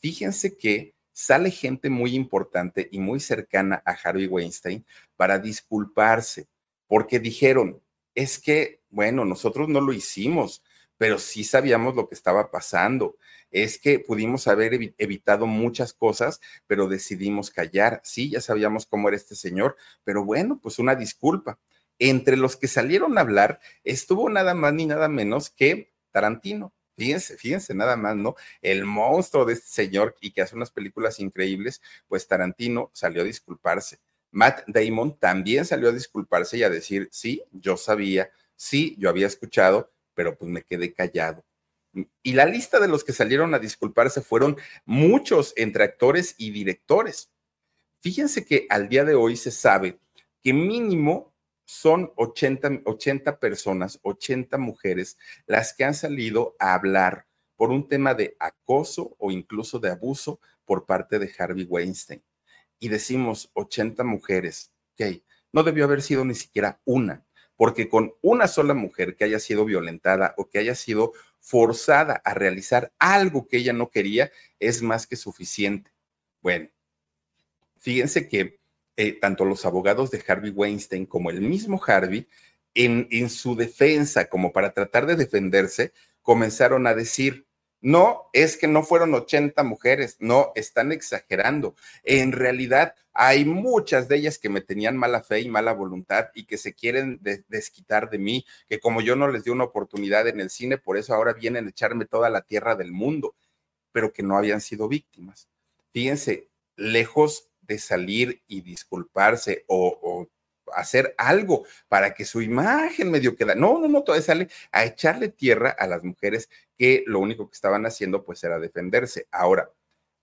Fíjense que sale gente muy importante y muy cercana a Harvey Weinstein para disculparse, porque dijeron, es que, bueno, nosotros no lo hicimos, pero sí sabíamos lo que estaba pasando. Es que pudimos haber evitado muchas cosas, pero decidimos callar. Sí, ya sabíamos cómo era este señor, pero bueno, pues una disculpa. Entre los que salieron a hablar estuvo nada más ni nada menos que Tarantino. Fíjense, fíjense nada más, ¿no? El monstruo de este señor y que hace unas películas increíbles, pues Tarantino salió a disculparse. Matt Damon también salió a disculparse y a decir, sí, yo sabía, sí, yo había escuchado, pero pues me quedé callado. Y la lista de los que salieron a disculparse fueron muchos entre actores y directores. Fíjense que al día de hoy se sabe que mínimo son 80, 80 personas, 80 mujeres las que han salido a hablar por un tema de acoso o incluso de abuso por parte de Harvey Weinstein. Y decimos 80 mujeres, ok, no debió haber sido ni siquiera una, porque con una sola mujer que haya sido violentada o que haya sido forzada a realizar algo que ella no quería es más que suficiente. Bueno, fíjense que eh, tanto los abogados de Harvey Weinstein como el mismo Harvey, en, en su defensa, como para tratar de defenderse, comenzaron a decir, no, es que no fueron 80 mujeres, no, están exagerando. En realidad, hay muchas de ellas que me tenían mala fe y mala voluntad y que se quieren desquitar de mí, que como yo no les di una oportunidad en el cine, por eso ahora vienen a echarme toda la tierra del mundo, pero que no habían sido víctimas. Fíjense, lejos de salir y disculparse o, hacer algo para que su imagen medio queda. No, no, no, todavía sale a echarle tierra a las mujeres que lo único que estaban haciendo pues era defenderse. Ahora,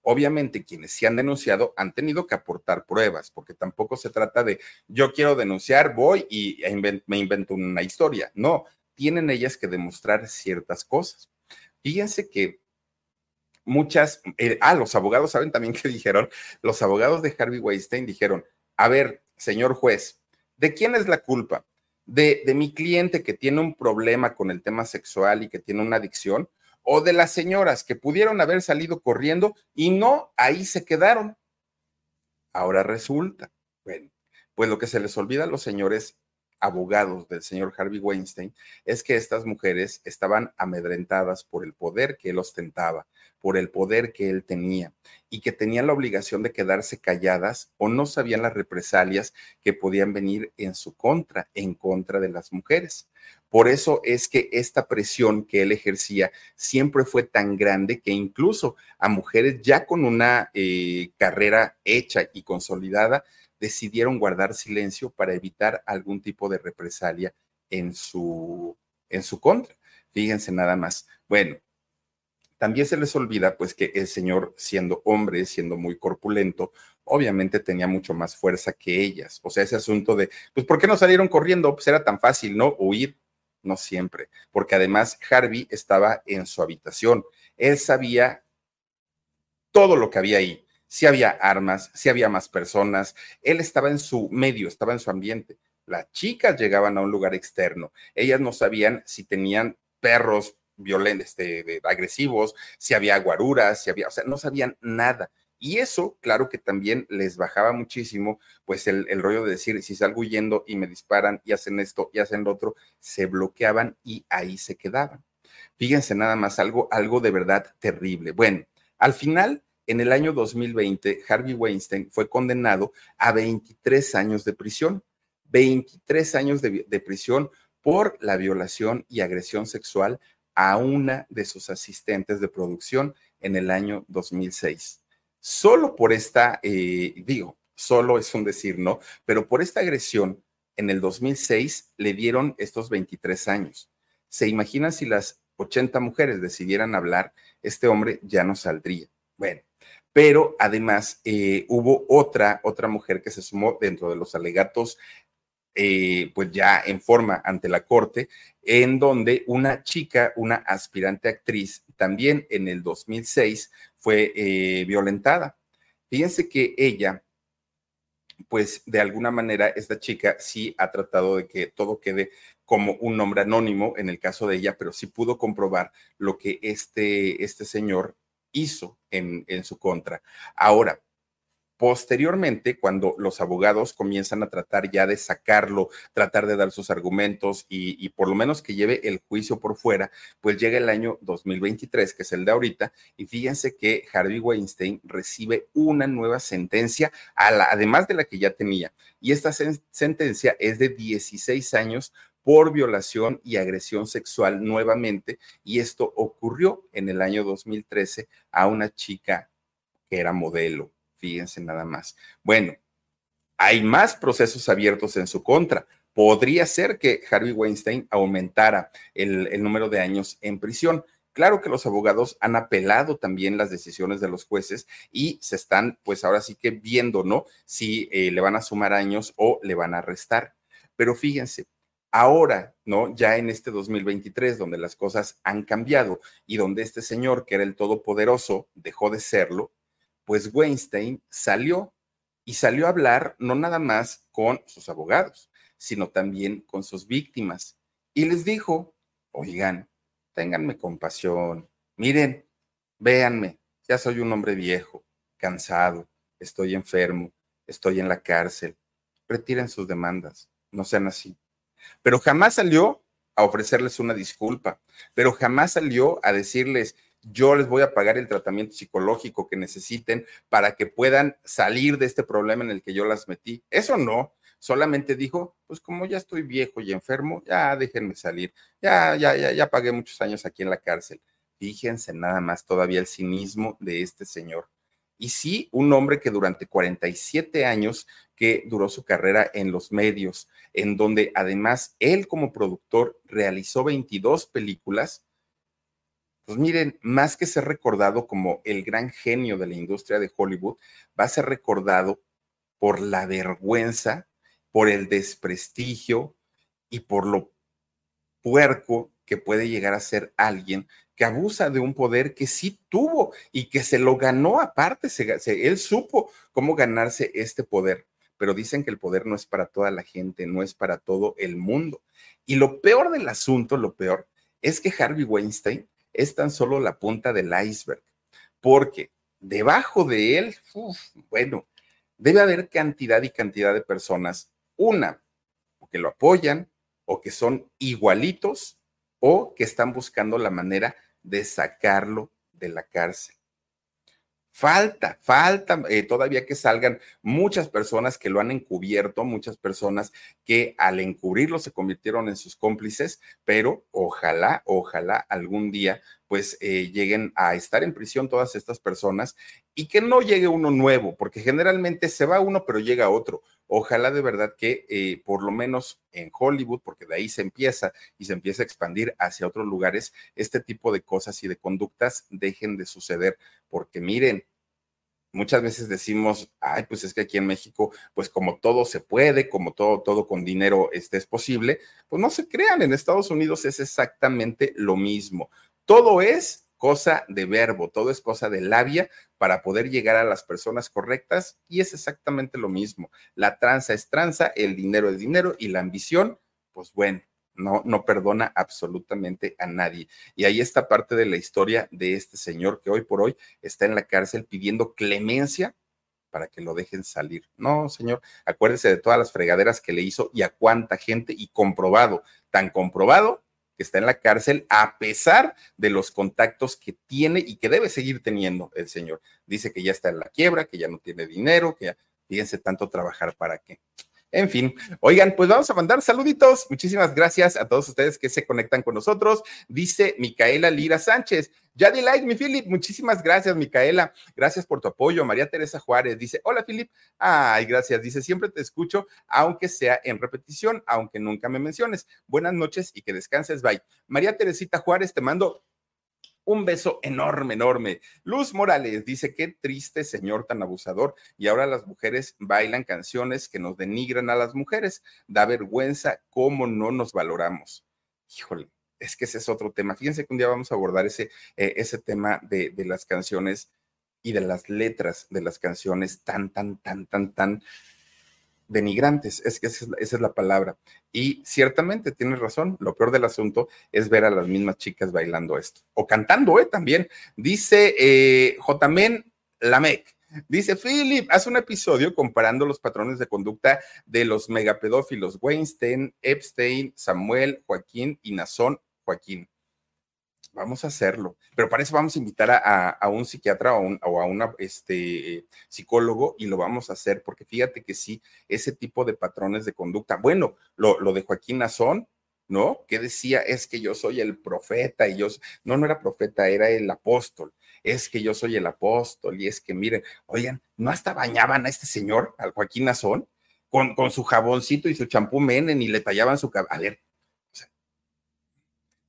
obviamente quienes se han denunciado han tenido que aportar pruebas, porque tampoco se trata de yo quiero denunciar, voy y e me invento una historia. No, tienen ellas que demostrar ciertas cosas. Fíjense que muchas, eh, ah, los abogados saben también que [laughs] dijeron, los abogados de Harvey Weinstein dijeron, a ver, señor juez, ¿de quién es la culpa? ¿De, de mi cliente que tiene un problema con el tema sexual y que tiene una adicción? ¿O de las señoras que pudieron haber salido corriendo y no, ahí se quedaron? Ahora resulta, bueno, pues lo que se les olvida a los señores abogados del señor Harvey Weinstein es que estas mujeres estaban amedrentadas por el poder que él ostentaba, por el poder que él tenía y que tenían la obligación de quedarse calladas o no sabían las represalias que podían venir en su contra, en contra de las mujeres. Por eso es que esta presión que él ejercía siempre fue tan grande que incluso a mujeres ya con una eh, carrera hecha y consolidada decidieron guardar silencio para evitar algún tipo de represalia en su, en su contra. Fíjense nada más. Bueno, también se les olvida pues que el señor siendo hombre, siendo muy corpulento, obviamente tenía mucho más fuerza que ellas. O sea, ese asunto de, pues, ¿por qué no salieron corriendo? Pues era tan fácil, ¿no? Huir. No siempre, porque además Harvey estaba en su habitación. Él sabía todo lo que había ahí si había armas, si había más personas, él estaba en su medio, estaba en su ambiente. Las chicas llegaban a un lugar externo, ellas no sabían si tenían perros violentos, este, agresivos, si había guaruras, si había, o sea, no sabían nada. Y eso, claro que también les bajaba muchísimo, pues el, el, rollo de decir, si salgo huyendo y me disparan y hacen esto y hacen lo otro, se bloqueaban y ahí se quedaban. Fíjense nada más, algo, algo de verdad terrible. Bueno, al final en el año 2020, Harvey Weinstein fue condenado a 23 años de prisión. 23 años de, prisión por la violación y agresión sexual a una de sus asistentes de producción en el año 2006. Solo por esta, eh, digo, solo es un decir, ¿no? Pero por esta agresión, en el 2006 le dieron estos 23 años. ¿Se imaginan si las 80 mujeres decidieran hablar, este hombre ya no saldría? Bueno, pero además eh, hubo otra, otra mujer que se sumó dentro de los alegatos eh, pues ya en forma ante la corte, en donde una chica, una aspirante actriz, también en el 2006 fue eh, violentada. Fíjense que ella, pues de alguna manera, esta chica sí ha tratado de que todo quede como un nombre anónimo en el caso de ella, pero sí pudo comprobar lo que este, este señor hizo en, en su contra. Ahora, Posteriormente, cuando los abogados comienzan a tratar ya de sacarlo, tratar de dar sus argumentos y, por lo menos que lleve el juicio por fuera, pues llega el año 2023, que es el de ahorita, y fíjense que Harvey Weinstein recibe una nueva sentencia, además de la que ya tenía. Y esta sentencia es de 16 años por violación y agresión sexual nuevamente, y esto ocurrió en el año 2013 a una chica que era modelo Fíjense nada más. Bueno, hay más procesos abiertos en su contra. Podría ser que Harvey Weinstein aumentara el, número de años en prisión. Claro que los abogados han apelado también las decisiones de los jueces y se están, pues ahora sí que viendo, ¿no? Si eh, le van a sumar años o le van a restar. Pero fíjense, ahora, ¿no? Ya en este 2023, donde las cosas han cambiado y donde este señor, que era el todopoderoso, dejó de serlo, pues Weinstein salió y salió a hablar no nada más con sus abogados, sino también con sus víctimas. Y les dijo, oigan, ténganme compasión, miren, véanme, ya soy un hombre viejo, cansado, estoy enfermo, estoy en la cárcel, retiren sus demandas, no sean así. Pero jamás salió a ofrecerles una disculpa, pero jamás salió a decirles, yo les voy a pagar el tratamiento psicológico que necesiten para que puedan salir de este problema en el que yo las metí. Eso no, solamente dijo, pues como ya estoy viejo y enfermo, ya déjenme salir, ya, ya, ya, ya pagué muchos años aquí en la cárcel. Fíjense nada más todavía el cinismo de este señor. Y sí, un hombre que durante 47 años que duró su carrera en los medios, en donde además él como productor realizó 22 películas, pues miren, más que ser recordado como el gran genio de la industria de Hollywood, va a ser recordado por la vergüenza, por el desprestigio y por lo puerco que puede llegar a ser alguien que abusa de un poder que sí tuvo y que se lo ganó aparte, él supo cómo ganarse este poder, pero dicen que el poder no es para toda la gente, no es para todo el mundo. Y lo peor del asunto, lo peor, es que Harvey Weinstein es tan solo la punta del iceberg, porque debajo de él, bueno, debe haber cantidad y cantidad de personas, una, que lo apoyan, o que son igualitos, o que están buscando la manera de sacarlo de la cárcel. Falta, falta eh, todavía que salgan muchas personas que lo han encubierto, muchas personas que al encubrirlo se convirtieron en sus cómplices, pero ojalá, ojalá algún día pues eh, lleguen a estar en prisión todas estas personas y que no llegue uno nuevo, porque generalmente se va uno pero llega otro. Ojalá de verdad que eh, por lo menos en Hollywood, porque de ahí se empieza y se empieza a expandir hacia otros lugares, este tipo de cosas y de conductas dejen de suceder, porque miren, muchas veces decimos, ay, pues es que aquí en México, pues como todo se puede, como todo, todo con dinero este es posible, pues no se crean, en Estados Unidos es exactamente lo mismo. Todo es cosa de verbo, todo es cosa de labia para poder llegar a las personas correctas y es exactamente lo mismo. La tranza es tranza, el dinero es dinero y la ambición, pues bueno, no, no perdona absolutamente a nadie. Y ahí está parte de la historia de este señor que hoy por hoy está en la cárcel pidiendo clemencia para que lo dejen salir. No, señor, acuérdese de todas las fregaderas que le hizo y a cuánta gente y comprobado, tan comprobado que está en la cárcel a pesar de los contactos que tiene y que debe seguir teniendo el señor. Dice que ya está en la quiebra, que ya no tiene dinero, que ya, fíjense tanto trabajar para qué. En fin, oigan, pues vamos a mandar saluditos. Muchísimas gracias a todos ustedes que se conectan con nosotros. Dice Micaela Lira Sánchez. Ya di like, mi Philip. Muchísimas gracias, Micaela. Gracias por tu apoyo. María Teresa Juárez dice: Hola, Philip. Ay, gracias. Dice: Siempre te escucho, aunque sea en repetición, aunque nunca me menciones. Buenas noches y que descanses. Bye. María Teresita Juárez, te mando un beso enorme, enorme. Luz Morales dice, qué triste señor tan abusador. Y ahora las mujeres bailan canciones que nos denigran a las mujeres. Da vergüenza cómo no nos valoramos. Híjole, es que ese es otro tema. Fíjense que un día vamos a abordar ese, eh, ese tema de, de las canciones y de las letras de las canciones tan, tan, tan, tan, tan denigrantes, es que esa es, la palabra. Y ciertamente tienes razón, lo peor del asunto es ver a las mismas chicas bailando esto, o cantando, ¿eh? También. Dice eh, Lamec. Dice Philip, hace un episodio comparando los patrones de conducta de los megapedófilos Weinstein, Epstein, Samuel, Joaquín y Nazón Joaquín vamos a hacerlo. Pero para eso vamos a invitar a, un psiquiatra o, a un este, psicólogo y lo vamos a hacer, porque fíjate que sí, ese tipo de patrones de conducta, bueno, lo, lo de Joaquín Nazón, ¿no? Que decía, es que yo soy el profeta y yo, no, no era profeta, era el apóstol. Es que yo soy el apóstol y es que miren, oigan, ¿no hasta bañaban a este señor, al Joaquín Nazón, con, con su jaboncito y su champú menen y le tallaban su cabello? A ver,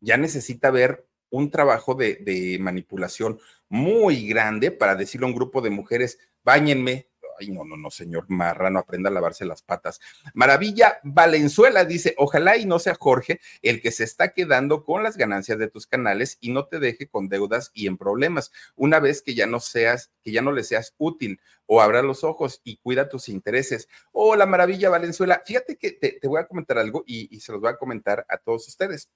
ya necesita ver un trabajo de, manipulación muy grande para decirle a un grupo de mujeres, báñenme. Ay, no, no, no, señor Marrano, aprenda a lavarse las patas. Maravilla Valenzuela dice, ojalá y no sea Jorge el que se está quedando con las ganancias de tus canales y no te deje con deudas y en problemas. Una vez que ya no seas, que ya no le seas útil o abra los ojos y cuida tus intereses. Hola, Maravilla Valenzuela. Fíjate que te, voy a comentar algo y, y se los voy a comentar a todos ustedes.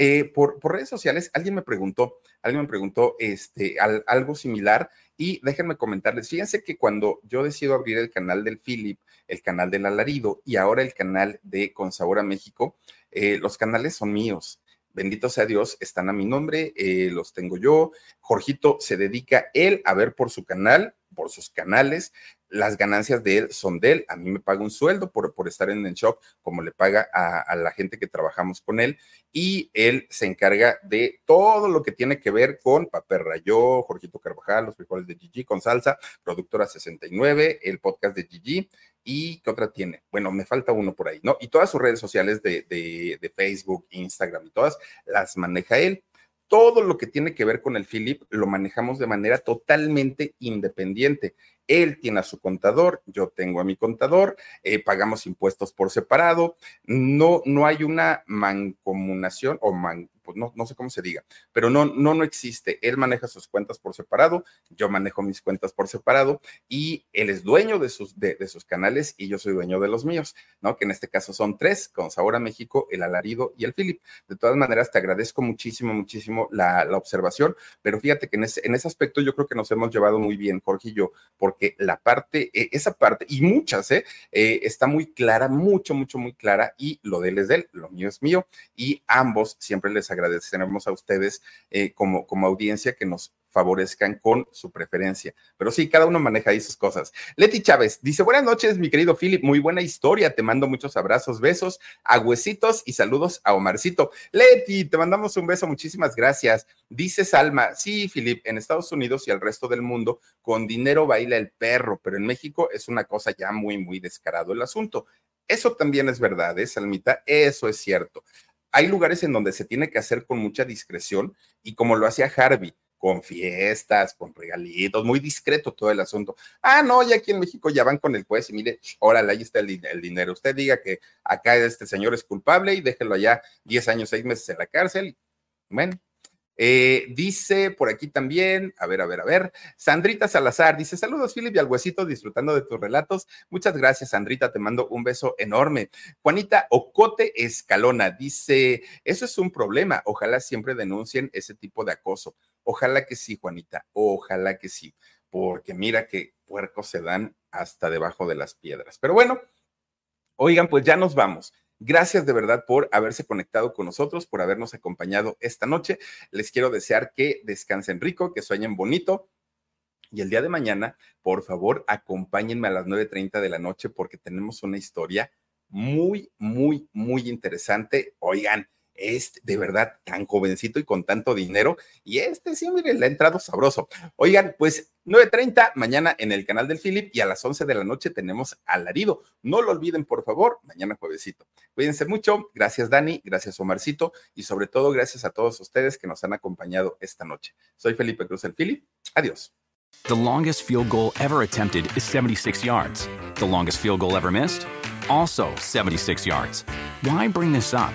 Eh, por, redes sociales, alguien me preguntó, alguien me preguntó este, algo similar y déjenme comentarles, fíjense que cuando yo decido abrir el canal del Philip, el canal del Alarido y ahora el canal de Con Sabor a México, eh, los canales son míos. Bendito sea Dios, están a mi nombre, eh, los tengo yo. Jorgito se dedica él a ver por su canal, por sus canales, las ganancias de él son de él. A mí me paga un sueldo por, por estar en el shop, como le paga a, la gente que trabajamos con él. Y él se encarga de todo lo que tiene que ver con Papel Rayó, Jorgito Carvajal, los frijoles de Gigi con salsa, Productora 69, el podcast de Gigi. ¿Y qué otra tiene? Bueno, me falta uno por ahí, ¿no? Y todas sus redes sociales de, de, de Facebook, Instagram y todas las maneja él todo lo que tiene que ver con el Philip lo manejamos de manera totalmente independiente. Él tiene a su contador, yo tengo a mi contador, eh, pagamos impuestos por separado, no, no hay una mancomunación o man, pues no, no sé cómo se diga, pero no, no, no existe. Él maneja sus cuentas por separado, yo manejo mis cuentas por separado y él es dueño de sus, de, sus canales y yo soy dueño de los míos, ¿no? Que en este caso son tres, con Sabor a México, el Alarido y el Philip. De todas maneras, te agradezco muchísimo, muchísimo la, observación, pero fíjate que en ese, en ese aspecto yo creo que nos hemos llevado muy bien, Jorge y yo, porque la parte, e, esa parte, y muchas, ¿eh? ¿eh? está muy clara, mucho, mucho, muy clara, y lo de él es de él, lo mío es mío, y ambos siempre les agradeceremos a ustedes eh, como, como audiencia que nos favorezcan con su preferencia. Pero sí, cada uno maneja ahí sus cosas. Leti Chávez dice, buenas noches, mi querido Philip, muy buena historia, te mando muchos abrazos, besos, agüecitos y saludos a Omarcito. Leti, te mandamos un beso, muchísimas gracias. Dice Salma, sí, Philip, en Estados Unidos y el resto del mundo, con dinero baila el perro, pero en México es una cosa ya muy, muy descarado el asunto. Eso también es verdad, ¿eh, Salmita? Eso es cierto hay lugares en donde se tiene que hacer con mucha discreción y como lo hacía Harvey, con fiestas, con regalitos, muy discreto todo el asunto. Ah, no, ya aquí en México ya van con el juez y mire, órale, ahí está el, el, dinero. Usted diga que acá este señor es culpable y déjelo allá 10 años, 6 meses en la cárcel. Bueno, eh, dice por aquí también, a ver, a ver, a ver, Sandrita Salazar dice: Saludos, Philip y al huesito, disfrutando de tus relatos. Muchas gracias, Sandrita, te mando un beso enorme. Juanita Ocote Escalona dice: Eso es un problema. Ojalá siempre denuncien ese tipo de acoso. Ojalá que sí, Juanita, ojalá que sí, porque mira que puercos se dan hasta debajo de las piedras. Pero bueno, oigan, pues ya nos vamos. Gracias de verdad por haberse conectado con nosotros, por habernos acompañado esta noche. Les quiero desear que descansen rico, que sueñen bonito. Y el día de mañana, por favor, acompáñenme a las 9.30 de la noche porque tenemos una historia muy, muy, muy interesante. Oigan, es de verdad tan jovencito y con tanto dinero. Y este sí, miren, le ha entrado sabroso. Oigan, pues 9.30 mañana en el canal del Philip y a las 11 de la noche tenemos Alarido. No lo olviden, por favor, mañana juevesito. Cuídense mucho. Gracias, Dani. Gracias, Omarcito. Y sobre todo, gracias a todos ustedes que nos han acompañado esta noche. Soy Felipe Cruz, el Philip. Adiós. The longest field goal ever attempted is 76 yards. The longest field goal ever missed? Also 76 yards. Why bring this up?